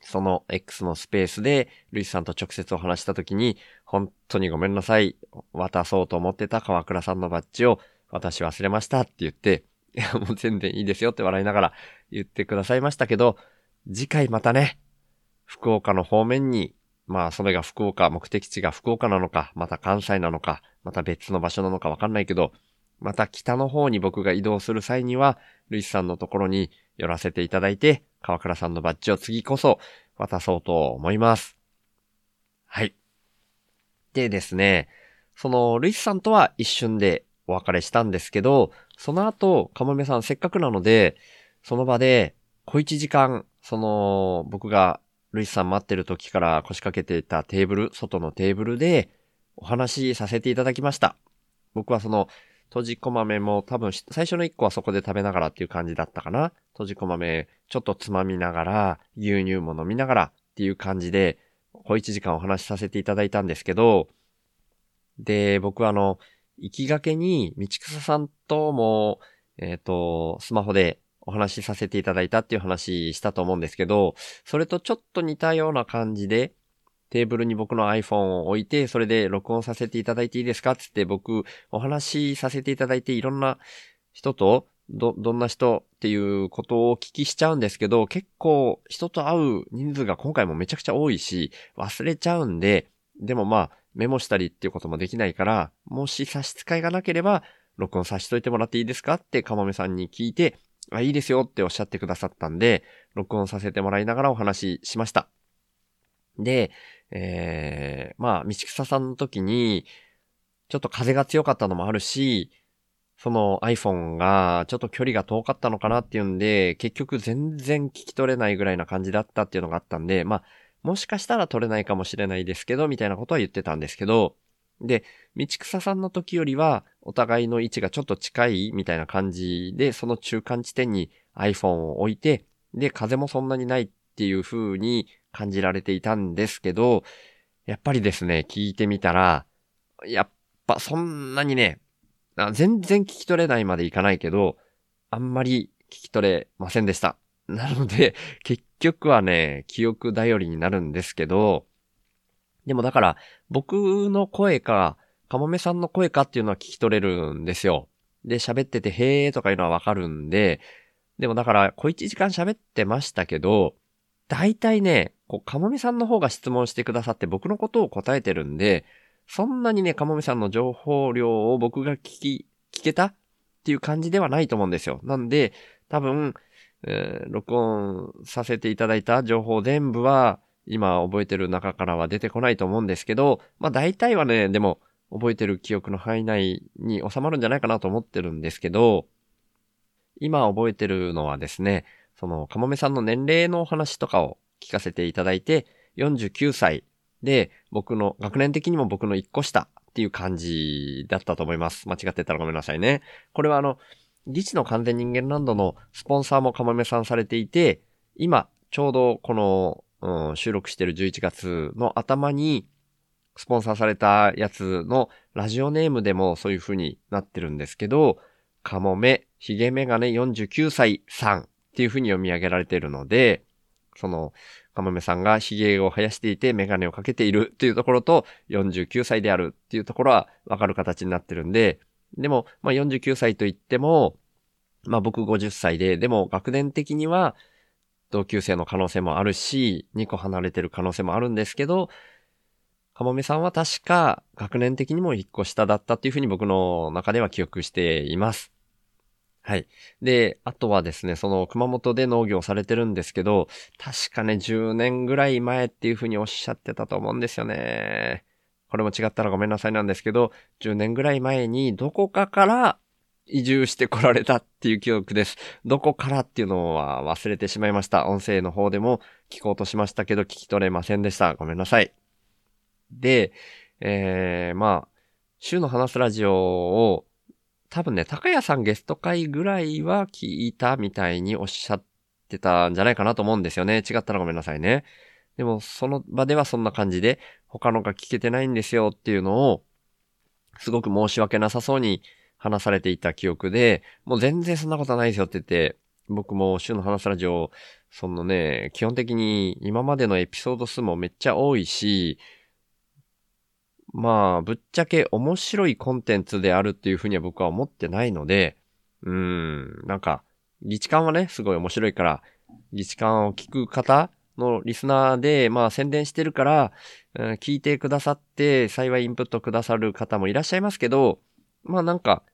その X のスペースで、ルイスさんと直接お話した時に、本当にごめんなさい。渡そうと思ってた川倉さんのバッジを私忘れましたって言って、いや、もう全然いいですよって笑いながら言ってくださいましたけど、次回またね、福岡の方面に、まあ、それが福岡、目的地が福岡なのか、また関西なのか、また別の場所なのかわかんないけど、また北の方に僕が移動する際には、ルイスさんのところに寄らせていただいて、川倉さんのバッジを次こそ渡そうと思います。はい。でですね、その、ルイスさんとは一瞬でお別れしたんですけど、その後、かもめさんせっかくなので、その場で小一時間、その、僕がルイスさん待ってる時から腰掛けていたテーブル、外のテーブルでお話しさせていただきました。僕はその、閉じこ豆も多分最初の1個はそこで食べながらっていう感じだったかな。閉じこ豆ちょっとつまみながら、牛乳も飲みながらっていう感じで、小1時間お話しさせていただいたんですけど、で、僕はあの、行きがけに道草さんとも、えっ、ー、と、スマホでお話しさせていただいたっていう話したと思うんですけど、それとちょっと似たような感じで、テーブルに僕の iPhone を置いて、それで録音させていただいていいですかつって僕、お話しさせていただいて、いろんな人と、ど、どんな人っていうことをお聞きしちゃうんですけど、結構人と会う人数が今回もめちゃくちゃ多いし、忘れちゃうんで、でもまあ、メモしたりっていうこともできないから、もし差し支えがなければ、録音させといてもらっていいですかってかもめさんに聞いて、あ、いいですよっておっしゃってくださったんで、録音させてもらいながらお話ししました。で、えー、まあ、道草さんの時に、ちょっと風が強かったのもあるし、その iPhone がちょっと距離が遠かったのかなっていうんで、結局全然聞き取れないぐらいな感じだったっていうのがあったんで、まあ、もしかしたら取れないかもしれないですけど、みたいなことは言ってたんですけど、で、道草さんの時よりは、お互いの位置がちょっと近いみたいな感じで、その中間地点に iPhone を置いて、で、風もそんなにないっていう風に感じられていたんですけど、やっぱりですね、聞いてみたら、やっぱそんなにね、全然聞き取れないまでいかないけど、あんまり聞き取れませんでした。なので、結局はね、記憶頼りになるんですけど、でもだから、僕の声か、かもめさんの声かっていうのは聞き取れるんですよ。で、喋ってて、へーとかいうのはわかるんで、でもだから、小一時間喋ってましたけど、大体ね、こう、かもめさんの方が質問してくださって僕のことを答えてるんで、そんなにね、かもめさんの情報量を僕が聞き、聞けたっていう感じではないと思うんですよ。なんで、多分、えー、録音させていただいた情報全部は、今覚えてる中からは出てこないと思うんですけど、まあ大体はね、でも覚えてる記憶の範囲内に収まるんじゃないかなと思ってるんですけど、今覚えてるのはですね、その、かもめさんの年齢のお話とかを聞かせていただいて、49歳で、僕の、学年的にも僕の1個下っていう感じだったと思います。間違ってたらごめんなさいね。これはあの、リチの完全人間ランドのスポンサーもかもめさんされていて、今、ちょうどこの、うん、収録してる11月の頭に、スポンサーされたやつのラジオネームでもそういう風になってるんですけど、かもめ、ひげメガネ49歳さんっていう風に読み上げられているので、その、かもめさんがひげを生やしていてメガネをかけているっていうところと49歳であるっていうところはわかる形になってるんで、でも、まあ、49歳と言っても、まあ、僕50歳で、でも学年的には同級生の可能性もあるし、2個離れてる可能性もあるんですけど、かもめさんは確か学年的にも1個下だったっていうふうに僕の中では記憶しています。はい。で、あとはですね、その熊本で農業されてるんですけど、確かね、10年ぐらい前っていうふうにおっしゃってたと思うんですよね。これも違ったらごめんなさいなんですけど、10年ぐらい前にどこかから移住してこられたっていう記憶です。どこからっていうのは忘れてしまいました。音声の方でも聞こうとしましたけど聞き取れませんでした。ごめんなさい。で、えー、まあ、週の話すラジオを多分ね、高谷さんゲスト会ぐらいは聞いたみたいにおっしゃってたんじゃないかなと思うんですよね。違ったらごめんなさいね。でも、その場ではそんな感じで、他のが聞けてないんですよっていうのを、すごく申し訳なさそうに話されていた記憶で、もう全然そんなことはないですよって言って、僕も週の話すラジオ、そのね、基本的に今までのエピソード数もめっちゃ多いし、まあ、ぶっちゃけ面白いコンテンツであるっていうふうには僕は思ってないので、うーん、なんか、議事感はね、すごい面白いから、議事感を聞く方のリスナーで、まあ宣伝してるから、うん、聞いてくださって、幸いインプットくださる方もいらっしゃいますけど、まあなんか、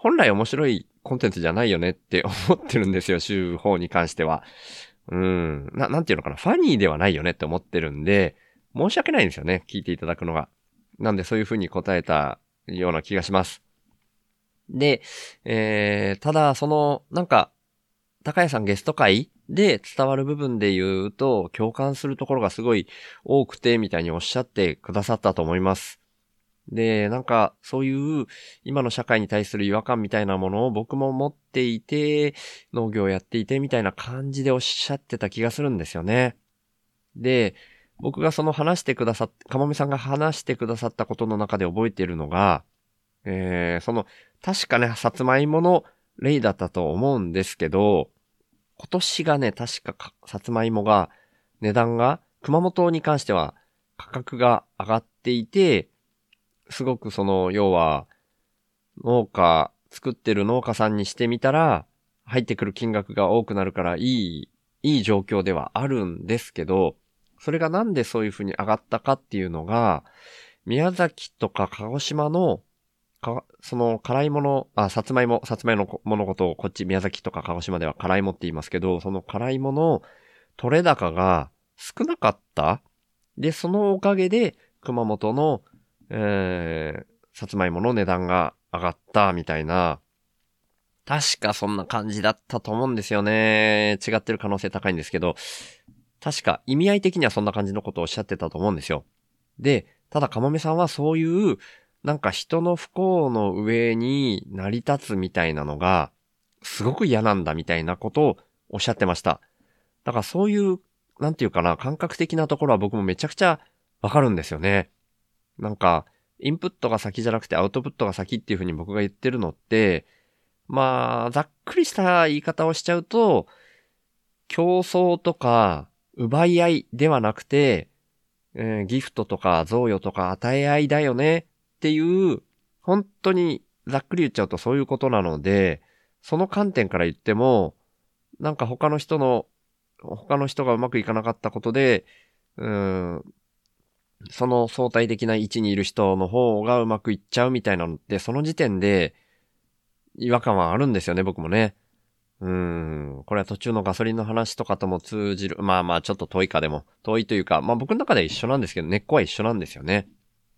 本来面白いコンテンツじゃないよねって思ってるんですよ、週法に関しては。うん、な、なんていうのかな、ファニーではないよねって思ってるんで、申し訳ないんですよね、聞いていただくのが。なんでそういうふうに答えたような気がします。で、えー、ただ、その、なんか、高谷さんゲスト会で伝わる部分で言うと、共感するところがすごい多くて、みたいにおっしゃってくださったと思います。で、なんか、そういう今の社会に対する違和感みたいなものを僕も持っていて、農業をやっていてみたいな感じでおっしゃってた気がするんですよね。で、僕がその話してくださっ、かもめさんが話してくださったことの中で覚えているのが、えー、その、確かね、さつまいもの例だったと思うんですけど、今年がね、確かさつまいもが、値段が、熊本に関しては価格が上がっていて、すごくその、要は、農家、作ってる農家さんにしてみたら、入ってくる金額が多くなるからいい、いい状況ではあるんですけど、それがなんでそういう風に上がったかっていうのが、宮崎とか鹿児島の、か、その辛いもの、あ、さつまいも、さつまいものことをこっち宮崎とか鹿児島では辛いもって言いますけど、その辛いもの取れ高が少なかった。で、そのおかげで熊本の、えー、さつまいもの値段が上がったみたいな、確かそんな感じだったと思うんですよね。違ってる可能性高いんですけど、確か意味合い的にはそんな感じのことをおっしゃってたと思うんですよ。で、ただかもめさんはそういう、なんか人の不幸の上に成り立つみたいなのが、すごく嫌なんだみたいなことをおっしゃってました。だからそういう、なんていうかな、感覚的なところは僕もめちゃくちゃわかるんですよね。なんか、インプットが先じゃなくてアウトプットが先っていうふうに僕が言ってるのって、まあ、ざっくりした言い方をしちゃうと、競争とか、奪い合いではなくて、えー、ギフトとか贈与とか与え合いだよねっていう、本当にざっくり言っちゃうとそういうことなので、その観点から言っても、なんか他の人の、他の人がうまくいかなかったことで、うん、その相対的な位置にいる人の方がうまくいっちゃうみたいなのって、その時点で違和感はあるんですよね、僕もね。うん。これは途中のガソリンの話とかとも通じる。まあまあ、ちょっと遠いかでも。遠いというか、まあ僕の中では一緒なんですけど、根っこは一緒なんですよね。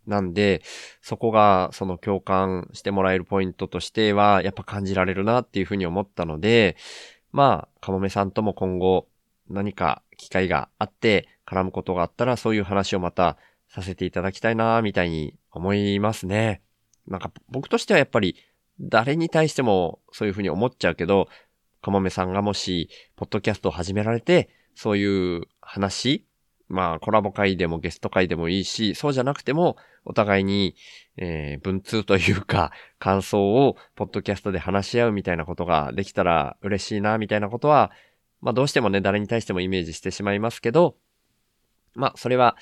なんで、そこが、その共感してもらえるポイントとしては、やっぱ感じられるなっていうふうに思ったので、まあ、かもめさんとも今後、何か機会があって、絡むことがあったら、そういう話をまたさせていただきたいな、みたいに思いますね。なんか僕としてはやっぱり、誰に対してもそういうふうに思っちゃうけど、かもめさんがもし、ポッドキャストを始められて、そういう話、まあ、コラボ会でもゲスト会でもいいし、そうじゃなくても、お互いに、えー、文通というか、感想を、ポッドキャストで話し合うみたいなことができたら嬉しいな、みたいなことは、まあ、どうしてもね、誰に対してもイメージしてしまいますけど、まあ、それは、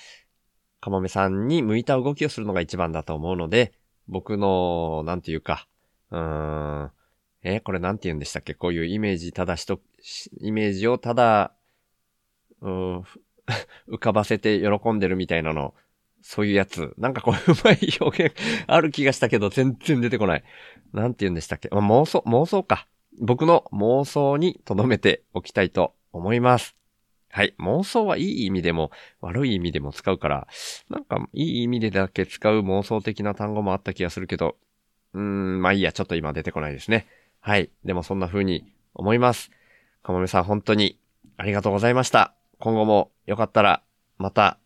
かもめさんに向いた動きをするのが一番だと思うので、僕の、なんていうか、うーん、えこれなんて言うんでしたっけ？こういうイメージただしと、イメージをただ、うん、浮かばせて喜んでるみたいなの、そういうやつ。なんかこううまい表現ある気がしたけど全然出てこない。なんて言うんでしたっけ、まあ、妄想、妄想か。僕の妄想に留めておきたいと思います。はい。妄想はいい意味でも悪い意味でも使うから、なんかいい意味でだけ使う妄想的な単語もあった気がするけど、うーん、まあいいや、ちょっと今出てこないですね。はい。でもそんな風に思います。かもめさん本当にありがとうございました。今後もよかったら、また、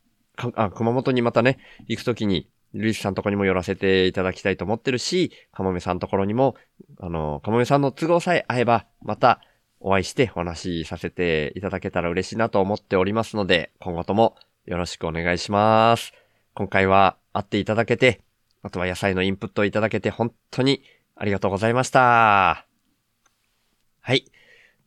あ熊本にまたね、行くときに、ルイスさんとこにも寄らせていただきたいと思ってるし、かもめさんところにも、あの、かもめさんの都合さえ合えば、またお会いしてお話しさせていただけたら嬉しいなと思っておりますので、今後ともよろしくお願いします。今回は会っていただけて、あとは野菜のインプットをいただけて本当にありがとうございました。はい。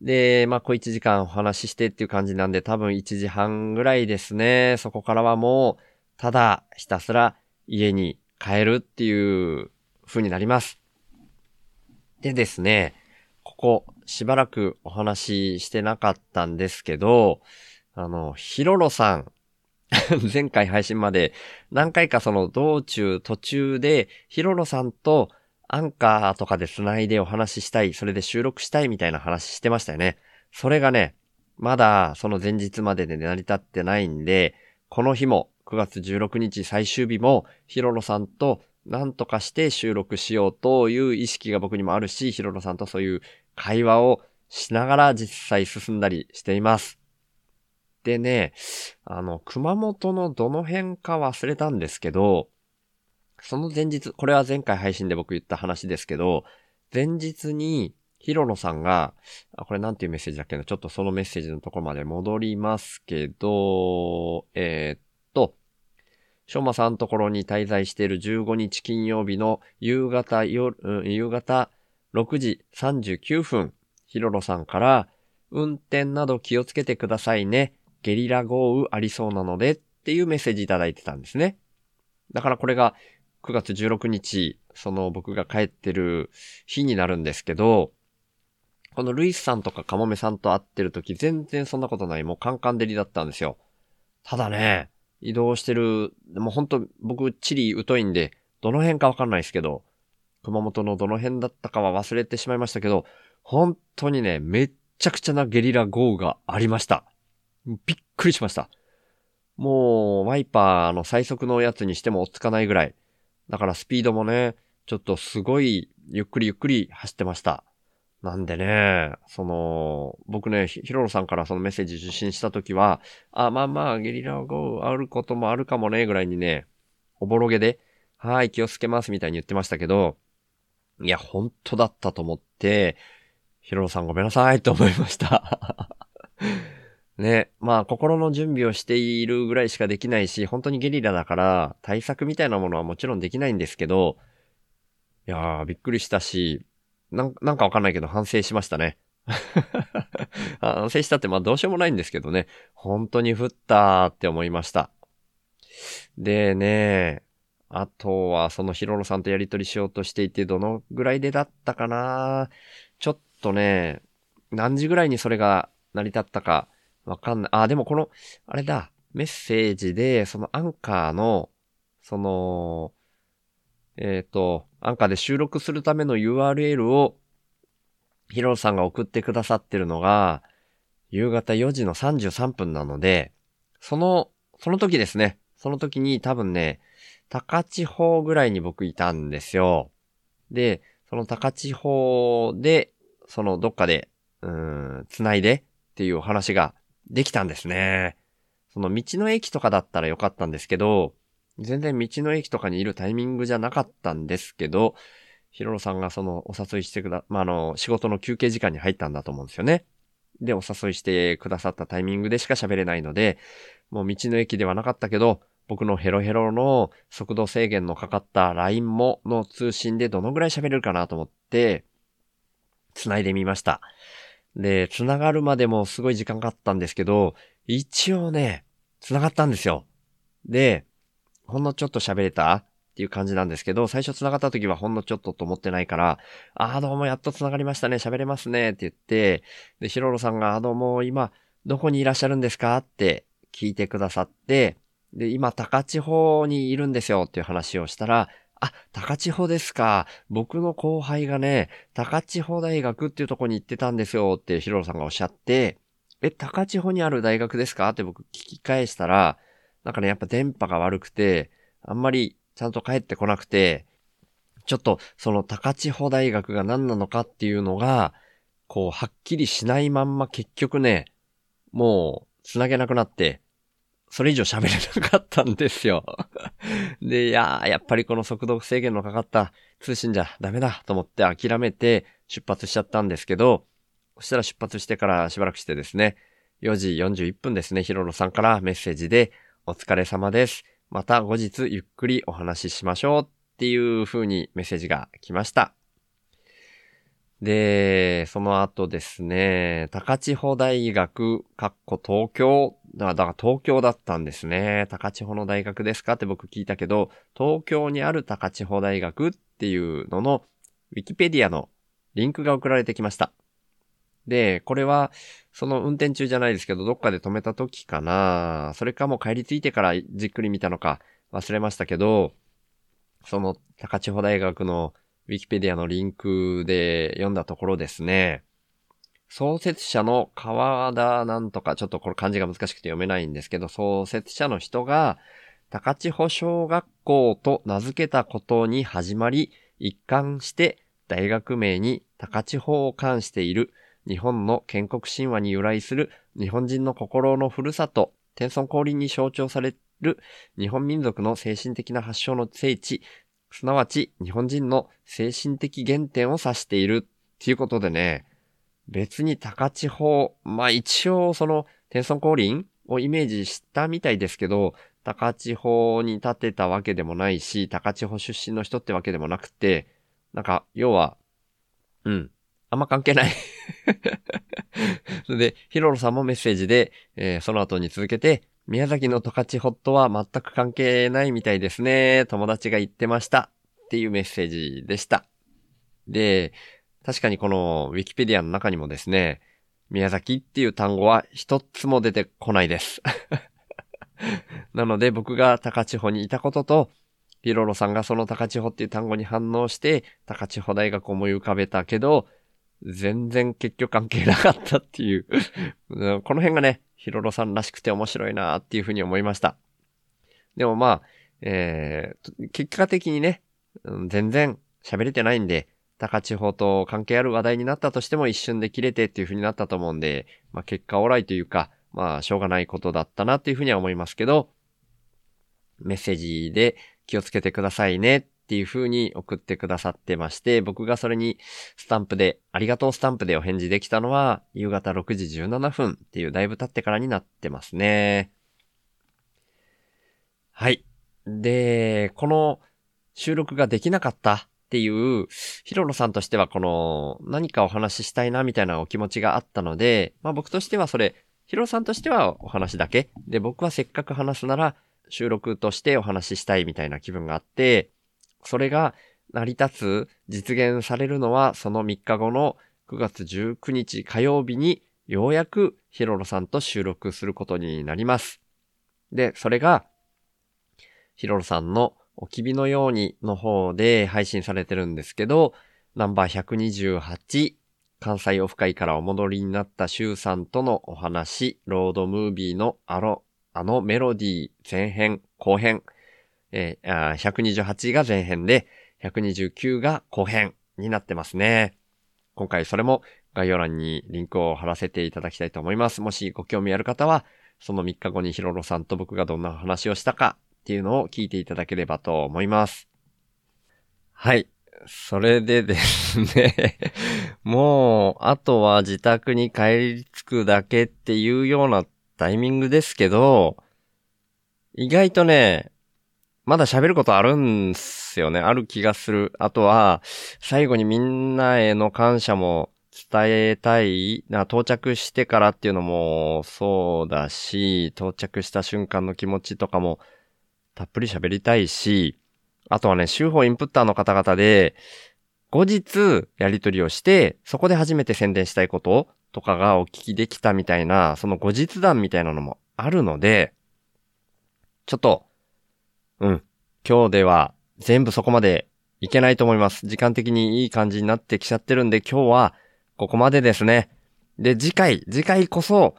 で、まあ、小1時間お話ししてっていう感じなんで、多分1時半ぐらいですね。そこからはもう、ただひたすら家に帰るっていう風になります。でですね、ここしばらくお話ししてなかったんですけど、あの、ヒロロさん、前回配信まで何回かその道中途中でヒロロさんとアンカーとかで繋いでお話ししたい、それで収録したいみたいな話してましたよね。それがね、まだその前日までで成り立ってないんで、この日も9月16日最終日もヒロロさんと何とかして収録しようという意識が僕にもあるし、ヒロロさんとそういう会話をしながら実際進んだりしています。でね、あの、熊本のどの辺か忘れたんですけど、その前日、これは前回配信で僕言った話ですけど、前日にヒロロさんが、あ、これなんていうメッセージだっけなちょっとそのメッセージのところまで戻りますけど、えーっ、しょうまさんところに滞在している15日金曜日の夕方夜、うん夕方6時39分、ヒロロさんから、運転など気をつけてくださいね。ゲリラ豪雨ありそうなのでっていうメッセージいただいてたんですね。だからこれが9月16日、その僕が帰ってる日になるんですけど、このルイスさんとかカモメさんと会ってる時全然そんなことない、もうカンカン照りだったんですよ。ただね、移動してる、もうほんと僕地理疎いんで、どの辺かわかんないですけど、熊本のどの辺だったかは忘れてしまいましたけど、本当にね、めっちゃくちゃなゲリラ豪雨がありました。びっくりしました。もう、ワイパーの最速のやつにしても追っつかないぐらい。だからスピードもね、ちょっとすごい、ゆっくりゆっくり走ってました。なんでね、その、僕ね、ひひろろさんからそのメッセージ受信したときは、あ、まあまあ、ゲリラ豪雨あることもあるかもね、ぐらいにね、おぼろげで、はい、気をつけますみたいに言ってましたけど、いや、本当だったと思って、ヒロロさんごめんなさいと思いました。ね、まあ心の準備をしているぐらいしかできないし、本当にゲリラだから対策みたいなものはもちろんできないんですけど、いやーびっくりしたし、なんなんかわかんないけど反省しましたね。反省したってまあどうしようもないんですけどね、本当に降ったって思いました。でね、あとはそのヒロロさんとやりとりしようとしていてどのぐらいでだったかなちょっとね、何時ぐらいにそれが成り立ったかわかんない。あ、でもこの、あれだ、メッセージで、そのアンカーの、その、えっ、と、アンカーで収録するための URL を、ヒロさんが送ってくださってるのが、夕方4時の33分なので、その、その時ですね。その時に多分ね、高千穂ぐらいに僕いたんですよ。で、その高千穂で、そのどっかで、うーん、繋いでっていうお話ができたんですね。その道の駅とかだったらよかったんですけど、全然道の駅とかにいるタイミングじゃなかったんですけど、ヒロロさんがそのお誘いしてくだ、まあ、あの、仕事の休憩時間に入ったんだと思うんですよね。で、お誘いしてくださったタイミングでしか喋れないので、もう道の駅ではなかったけど、僕のヘロヘロの速度制限のかかった LINE もの通信でどのぐらい喋れるかなと思って、繋いでみました。で、繋がるまでもすごい時間かかったんですけど、一応ね、繋がったんですよ。で、ほんのちょっと喋れたっていう感じなんですけど、最初繋がった時はほんのちょっとと思ってないから、あーどうもやっと繋がりましたね、喋れますねって言って、で、ヒロロさんが、あどうも今、どこにいらっしゃるんですかって聞いてくださって、で、今、高千穂にいるんですよっていう話をしたら、あ、高千穂ですか。僕の後輩がね、高千穂大学っていうとこに行ってたんですよってヒロロさんがおっしゃって、え、高千穂にある大学ですかって僕聞き返したら、なんかね、やっぱ電波が悪くて、あんまりちゃんと帰ってこなくて、ちょっとその高千穂大学が何なのかっていうのが、こう、はっきりしないまんま結局ね、もう、つなげなくなって、それ以上喋れなかったんですよ。で、いやー、やっぱりこの速度制限のかかった通信じゃダメだと思って諦めて出発しちゃったんですけど、そしたら出発してからしばらくしてですね、4時41分ですね、ヒロロさんからメッセージで、お疲れ様です。また後日ゆっくりお話ししましょうっていう風にメッセージが来ました。で、その後ですね、高千穂大学、かっこ東京、だから東京だったんですね。高千穂の大学ですかって僕聞いたけど、東京にある高千穂大学っていうのの、ウィキペディアのリンクが送られてきました。で、これは、その運転中じゃないですけど、どっかで止めた時かな。それかも帰り着いてからじっくり見たのか忘れましたけど、その高千穂大学のウィキペディアのリンクで読んだところですね、創設者の川田なんとか、ちょっとこれ漢字が難しくて読めないんですけど、創設者の人が、高千穂小学校と名付けたことに始まり、一貫して大学名に高千穂を冠している日本の建国神話に由来する日本人の心のふるさと、天孫降臨に象徴される日本民族の精神的な発祥の聖地、すなわち日本人の精神的原点を指しているっていうことでね、別に高千穂、まあ一応その天孫降臨をイメージしたみたいですけど、高千穂に建てたわけでもないし、高千穂出身の人ってわけでもなくて、なんか、要は、うん、あんま関係ないそれで、ヒロロさんもメッセージで、えー、その後に続けて、宮崎の十勝ホットは全く関係ないみたいですね。友達が言ってました。っていうメッセージでした。で、確かにこのウィキペディアの中にもですね、宮崎っていう単語は一つも出てこないです。なので僕が高千穂にいたことと、ヒロロさんがその高千穂っていう単語に反応して、高千穂大学を思い浮かべたけど、全然結局関係なかったっていう この辺がね、ヒロロさんらしくて面白いなっていうふうに思いました。でもまあ、えー、結果的にね、全然喋れてないんで、高千穂と関係ある話題になったとしても一瞬で切れてっていう風になったと思うんで、まあ結果オーライというか、まあしょうがないことだったなっていうふうには思いますけど、メッセージで気をつけてくださいねっていう風に送ってくださってまして、僕がそれにスタンプで、ありがとうスタンプでお返事できたのは、夕方6時17分っていうだいぶ経ってからになってますね。はい。で、この収録ができなかったっていう、ヒロロさんとしてはこの何かお話ししたいなみたいなお気持ちがあったので、まあ僕としてはそれ、ヒロさんとしてはお話だけ。で、僕はせっかく話すなら収録としてお話ししたいみたいな気分があって、それが成り立つ、実現されるのはその3日後の9月19日火曜日にようやくヒロロさんと収録することになります。で、それが、ヒロロさんのおきびのようにの方で配信されてるんですけど、ナンバー128、関西オフ会からお戻りになったシュウさんとのお話、ロードムービーのあの、あのメロディー前編、後編、えー、128が前編で、129が後編になってますね。今回それも概要欄にリンクを貼らせていただきたいと思います。もしご興味ある方は、その3日後にヒロロさんと僕がどんな話をしたかっていうのを聞いていただければと思います。はい。それでですね もう、あとは自宅に帰り着くだけっていうようなタイミングですけど、意外とね、まだ喋ることあるんすよね。ある気がする。あとは、最後にみんなへの感謝も伝えたい。な到着してからっていうのもそうだし、到着した瞬間の気持ちとかもたっぷり喋りたいし、あとはね、週報インプッターの方々で、後日やり取りをして、そこで初めて宣伝したいこととかがお聞きできたみたいな、その後日談みたいなのもあるので、ちょっと、うん。今日では全部そこまでいけないと思います。時間的にいい感じになってきちゃってるんで、今日はここまでですね。で、次回、次回こそ、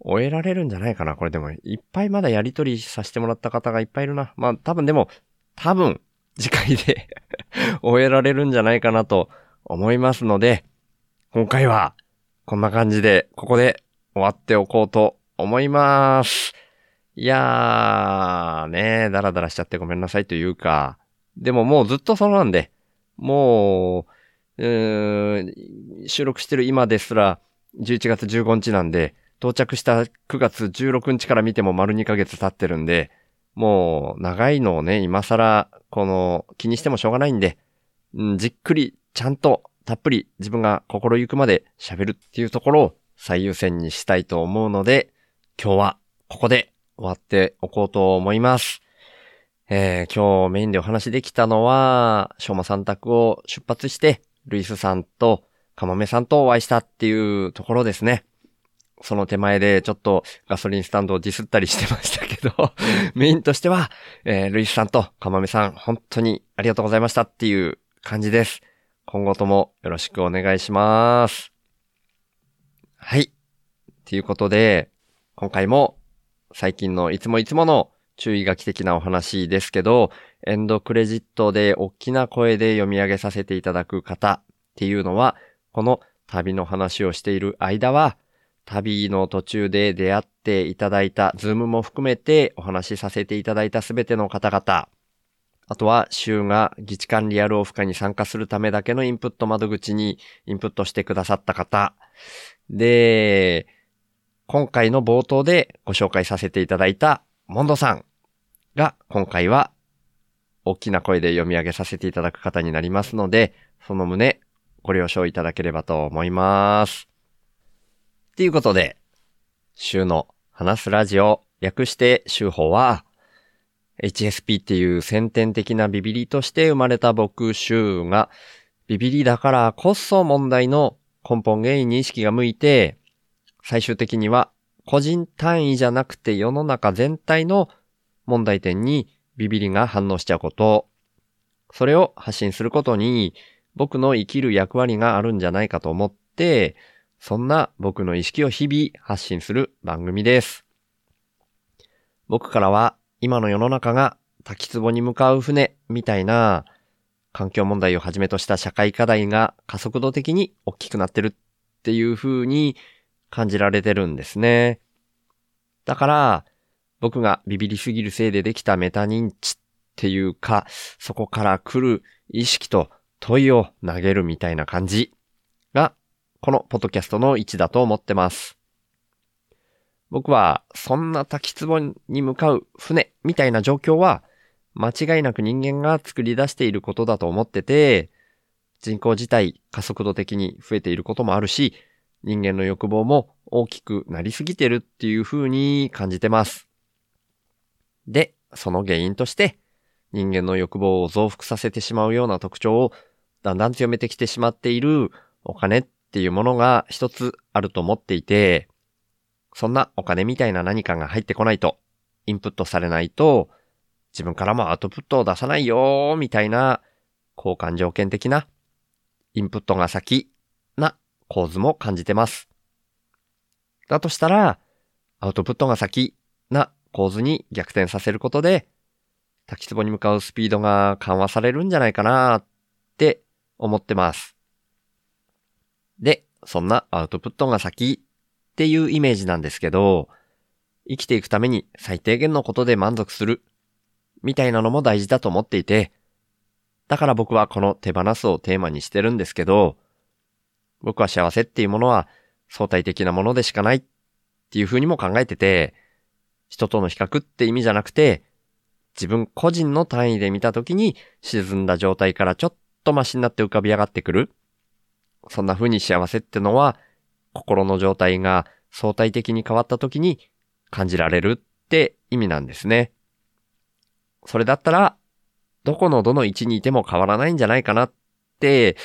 終えられるんじゃないかなこれでも、いっぱいまだやりとりさせてもらった方がいっぱいいるな。まあ、多分でも、多分、次回で 終えられるんじゃないかなと思いますので、今回はこんな感じで、ここで終わっておこうと思います。いやー、ねだらだらしちゃってごめんなさいというか、でももうずっとそうなんで、もう、うん収録してる今ですら、11月15日なんで、到着した9月16日から見ても丸2ヶ月経ってるんで、もう長いのをね、今更、この、気にしてもしょうがないんで、うん、じっくり、ちゃんと、たっぷり自分が心ゆくまで喋るっていうところを最優先にしたいと思うので、今日はここで終わっておこうと思います。えー、今日メインでお話できたのは、しょうまさん宅を出発して、ルイスさんとかまめさんとお会いしたっていうところですね。その手前でちょっとガソリンスタンドをディスったりしてましたけど、メインとしては、えー、ルイスさんとかまめさん、本当にありがとうございましたっていう感じです。今後ともよろしくお願いします。はい。ということで、今回も最近のいつもいつもの注意書き的なお話ですけど、エンドクレジットで大きな声で読み上げさせていただく方っていうのは、この旅の話をしている間は、旅の途中で出会っていただいた、ズームも含めてお話しさせていただいたすべての方々、あとは、州が議地管リアルオフ会に参加するためだけのインプット窓口にインプットしてくださった方。で、今回の冒頭でご紹介させていただいたモンドさんが今回は大きな声で読み上げさせていただく方になりますので、その旨ご了承いただければと思います。ということで、週の話すラジオ、略して週報は、HSP っていう先天的なビビリとして生まれた僕週が、ビビリだからこそ問題の根本原因に意識が向いて、最終的には個人単位じゃなくて世の中全体の問題点にビビリが反応しちゃうこと、それを発信することに僕の生きる役割があるんじゃないかと思って、そんな僕の意識を日々発信する番組です。僕からは今の世の中が滝壺に向かう船みたいな環境問題をはじめとした社会課題が加速度的に大きくなってるっていう風に感じられてるんですね。だから僕がビビりすぎるせいでできたメタ認知っていうか、そこから来る意識と問いを投げるみたいな感じがこのポッドキャストの位置だと思ってます。僕は、そんな滝壺に向かう船みたいな状況は、間違いなく人間が作り出していることだと思ってて、人口自体加速度的に増えていることもあるし、人間の欲望も大きくなりすぎてるっていう風に感じてます。で、その原因として、人間の欲望を増幅させてしまうような特徴をだんだん強めてきてしまっているお金っていうものが一つあると思っていて、そんなお金みたいな何かが入ってこないと、インプットされないと、自分からもアウトプットを出さないよーみたいな、交換条件的な、インプットが先構図も感じてます。だとしたら、アウトプットが先な構図に逆転させることで、滝壺に向かうスピードが緩和されるんじゃないかなって思ってます。で、そんなアウトプットが先っていうイメージなんですけど、生きていくために最低限のことで満足する、みたいなのも大事だと思っていて、だから僕はこの手放すをテーマにしてるんですけど、僕は幸せっていうものは相対的なものでしかないっていう風にも考えてて、人との比較って意味じゃなくて、自分個人の単位で見たときに沈んだ状態からちょっとマシになって浮かび上がってくる。そんな風に幸せってのは、心の状態が相対的に変わった時に感じられるって意味なんですね。それだったら、どこのどの位置にいても変わらないんじゃないかなって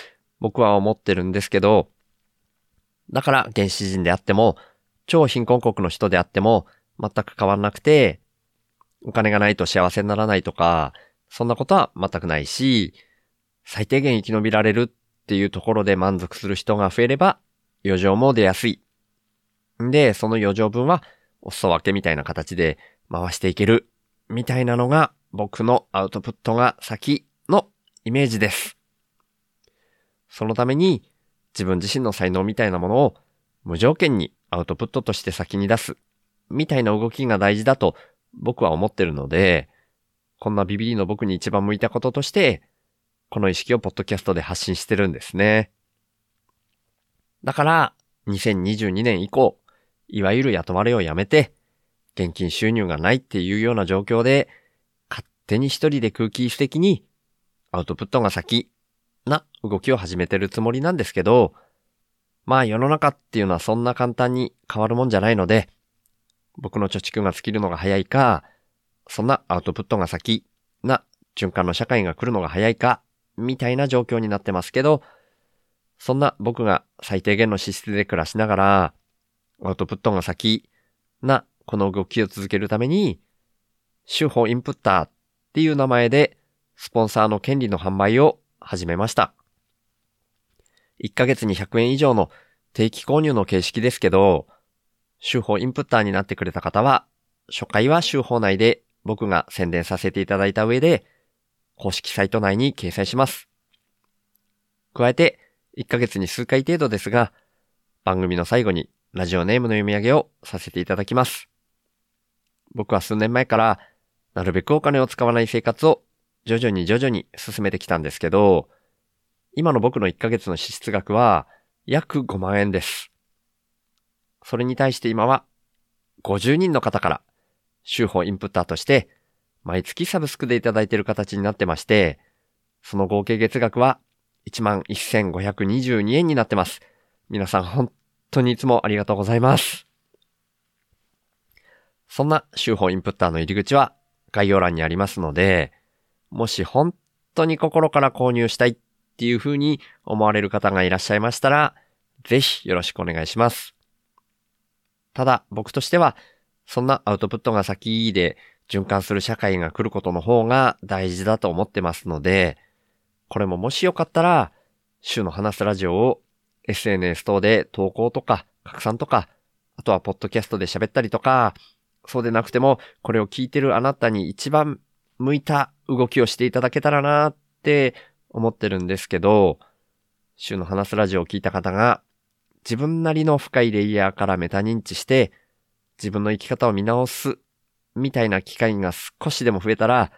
僕は思ってるんですけど、だから原始人であっても、超貧困国の人であっても全く変わらなくて、お金がないと幸せにならないとか、そんなことは全くないし、最低限生き延びられるっていうところで満足する人が増えれば、余剰も出やすい。んで、その余剰分は、お裾分けみたいな形で回していける。みたいなのが、僕のアウトプットが先のイメージです。そのために自分自身の才能みたいなものを無条件にアウトプットとして先に出すみたいな動きが大事だと僕は思ってるので、こんなビビリの僕に一番向いたこととして、この意識をポッドキャストで発信してるんですね。だから、2022年以降、いわゆる雇われをやめて、現金収入がないっていうような状況で、勝手に一人で空気的にアウトプットが先な動きを始めてるつもりなんですけど、まあ世の中っていうのはそんな簡単に変わるもんじゃないので、僕の貯蓄が尽きるのが早いか、そんなアウトプットが先な循環の社会が来るのが早いか、みたいな状況になってますけど、そんな僕が最低限の資質で暮らしながら、アウトプットが先なこの動きを続けるために、手法インプッターっていう名前でスポンサーの権利の販売を始めました。1ヶ月に100円以上の定期購入の形式ですけど、手法インプッターになってくれた方は、初回は手法内で僕が宣伝させていただいた上で、公式サイト内に掲載します。加えて、1ヶ月に数回程度ですが、番組の最後にラジオネームの読み上げをさせていただきます。僕は数年前から、なるべくお金を使わない生活を徐々に徐々に進めてきたんですけど、今の僕の1ヶ月の支出額は約5万円です。それに対して今は50人の方から週報インプッターとして毎月サブスクでいただいている形になってまして、その合計月額は11,522円になってます。皆さん本当にいつもありがとうございます。そんな週報インプッターの入り口は概要欄にありますので、もし本当に心から購入したいっていう風に思われる方がいらっしゃいましたら、ぜひよろしくお願いします。ただ僕としては、そんなアウトプットが先で循環する社会が来ることの方が大事だと思ってますので、これももしよかったら、週の話すラジオを SNS 等で投稿とか拡散とか、あとはポッドキャストで喋ったりとか、そうでなくてもこれを聞いてるあなたに一番向いた動きをしていただけたらなって思ってるんですけど、週の話すラジオを聞いた方が、自分なりの深いレイヤーからメタ認知して、自分の生き方を見直す、みたいな機会が少しでも増えたら、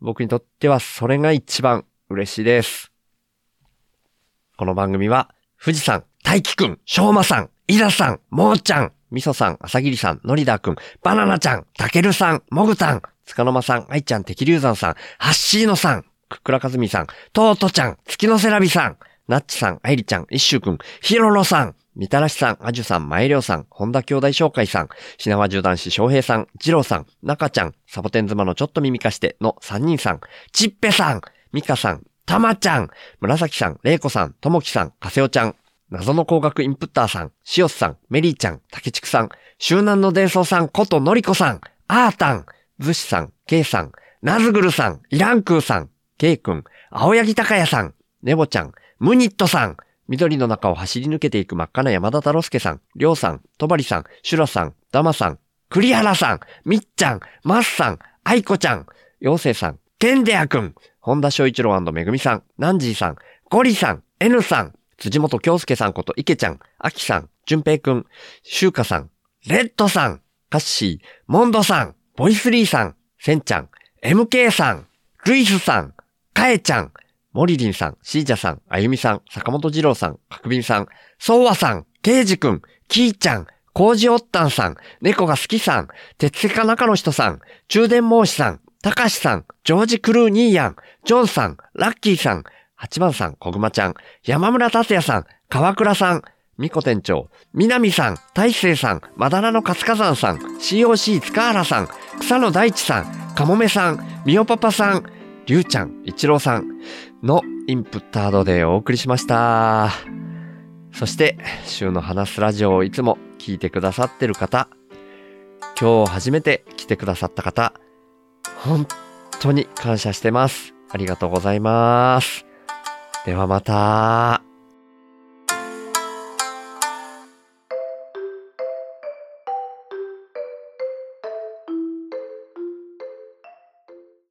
僕にとってはそれが一番嬉しいです。この番組は、富士山、大輝くん、しょうまさん、いざさん、もーちゃん、みそさん、あさぎりさん、のりだくん、バナナちゃん、たけるさん、もぐたん、つかの間さん、愛ちゃん、敵流山さん、ハッシーノさん、くっくらかずみさん、トートちゃん、月のせらびさん、ナッチさん、愛理ちゃん、一周くん、ひろろさん、みたらしさん、あじゅさん、まえりょうさん、本田兄弟紹介さん、品川縦断士翔平さん、二郎さん、中ちゃん、サボテン妻のちょっと耳かしての三人さん、ちっぺさん、みかさん、たまちゃん、紫さん、れいこさん、ともきさん、かせおちゃん、謎の工学インプッターさん、しおすさん、メリーちゃん、竹畜さん、周南の伝送さんことのりこさん、あーたん、ずしさん、けいさん、なずぐるさん、イランクーさん、けいくん、青柳高也さん、ねぼちゃん、ムニットさん、緑の中を走り抜けていく真っ赤な山田太郎介さん、りょうさん、とばりさん、シュラさん、ダマさん、栗原さん、みっちゃん、マッさん、アイコちゃん、妖精さん、ケンデアくん、本田翔一郎めぐみさん、ナンジーさん、ゴリさん、エヌさん、辻本京介さんこと池ちゃん、アキさん、淳平くん、シュウカさん、レッドさん、カッシー、モンドさん、ボイスリーさん、センちゃん、MK さん、ルイスさん、カエちゃん、モリリンさん、シージャさん、あゆみさん、坂本二郎さん、角瓶さん、ソウワさん、ケイジくん、キーちゃん、コージオッタンさん、猫が好きさん、鉄石か中の人さん、中電申しさん、たかしさん、ジョージ・クルーニーヤン、ジョンさん、ラッキーさん、八番さん、小熊ちゃん、山村達也さん、川倉さん、みこ店長、南さん、大勢さん、まだらの活火山さん、COC 塚原さん、草野大地さん、かもめさん、みおパパさん、りゅうちゃん、一郎さんのインプッタードでお送りしました。そして、週の話すラジオをいつも聞いてくださってる方、今日初めて来てくださった方、本当に感謝してます。ありがとうございます。ではまた。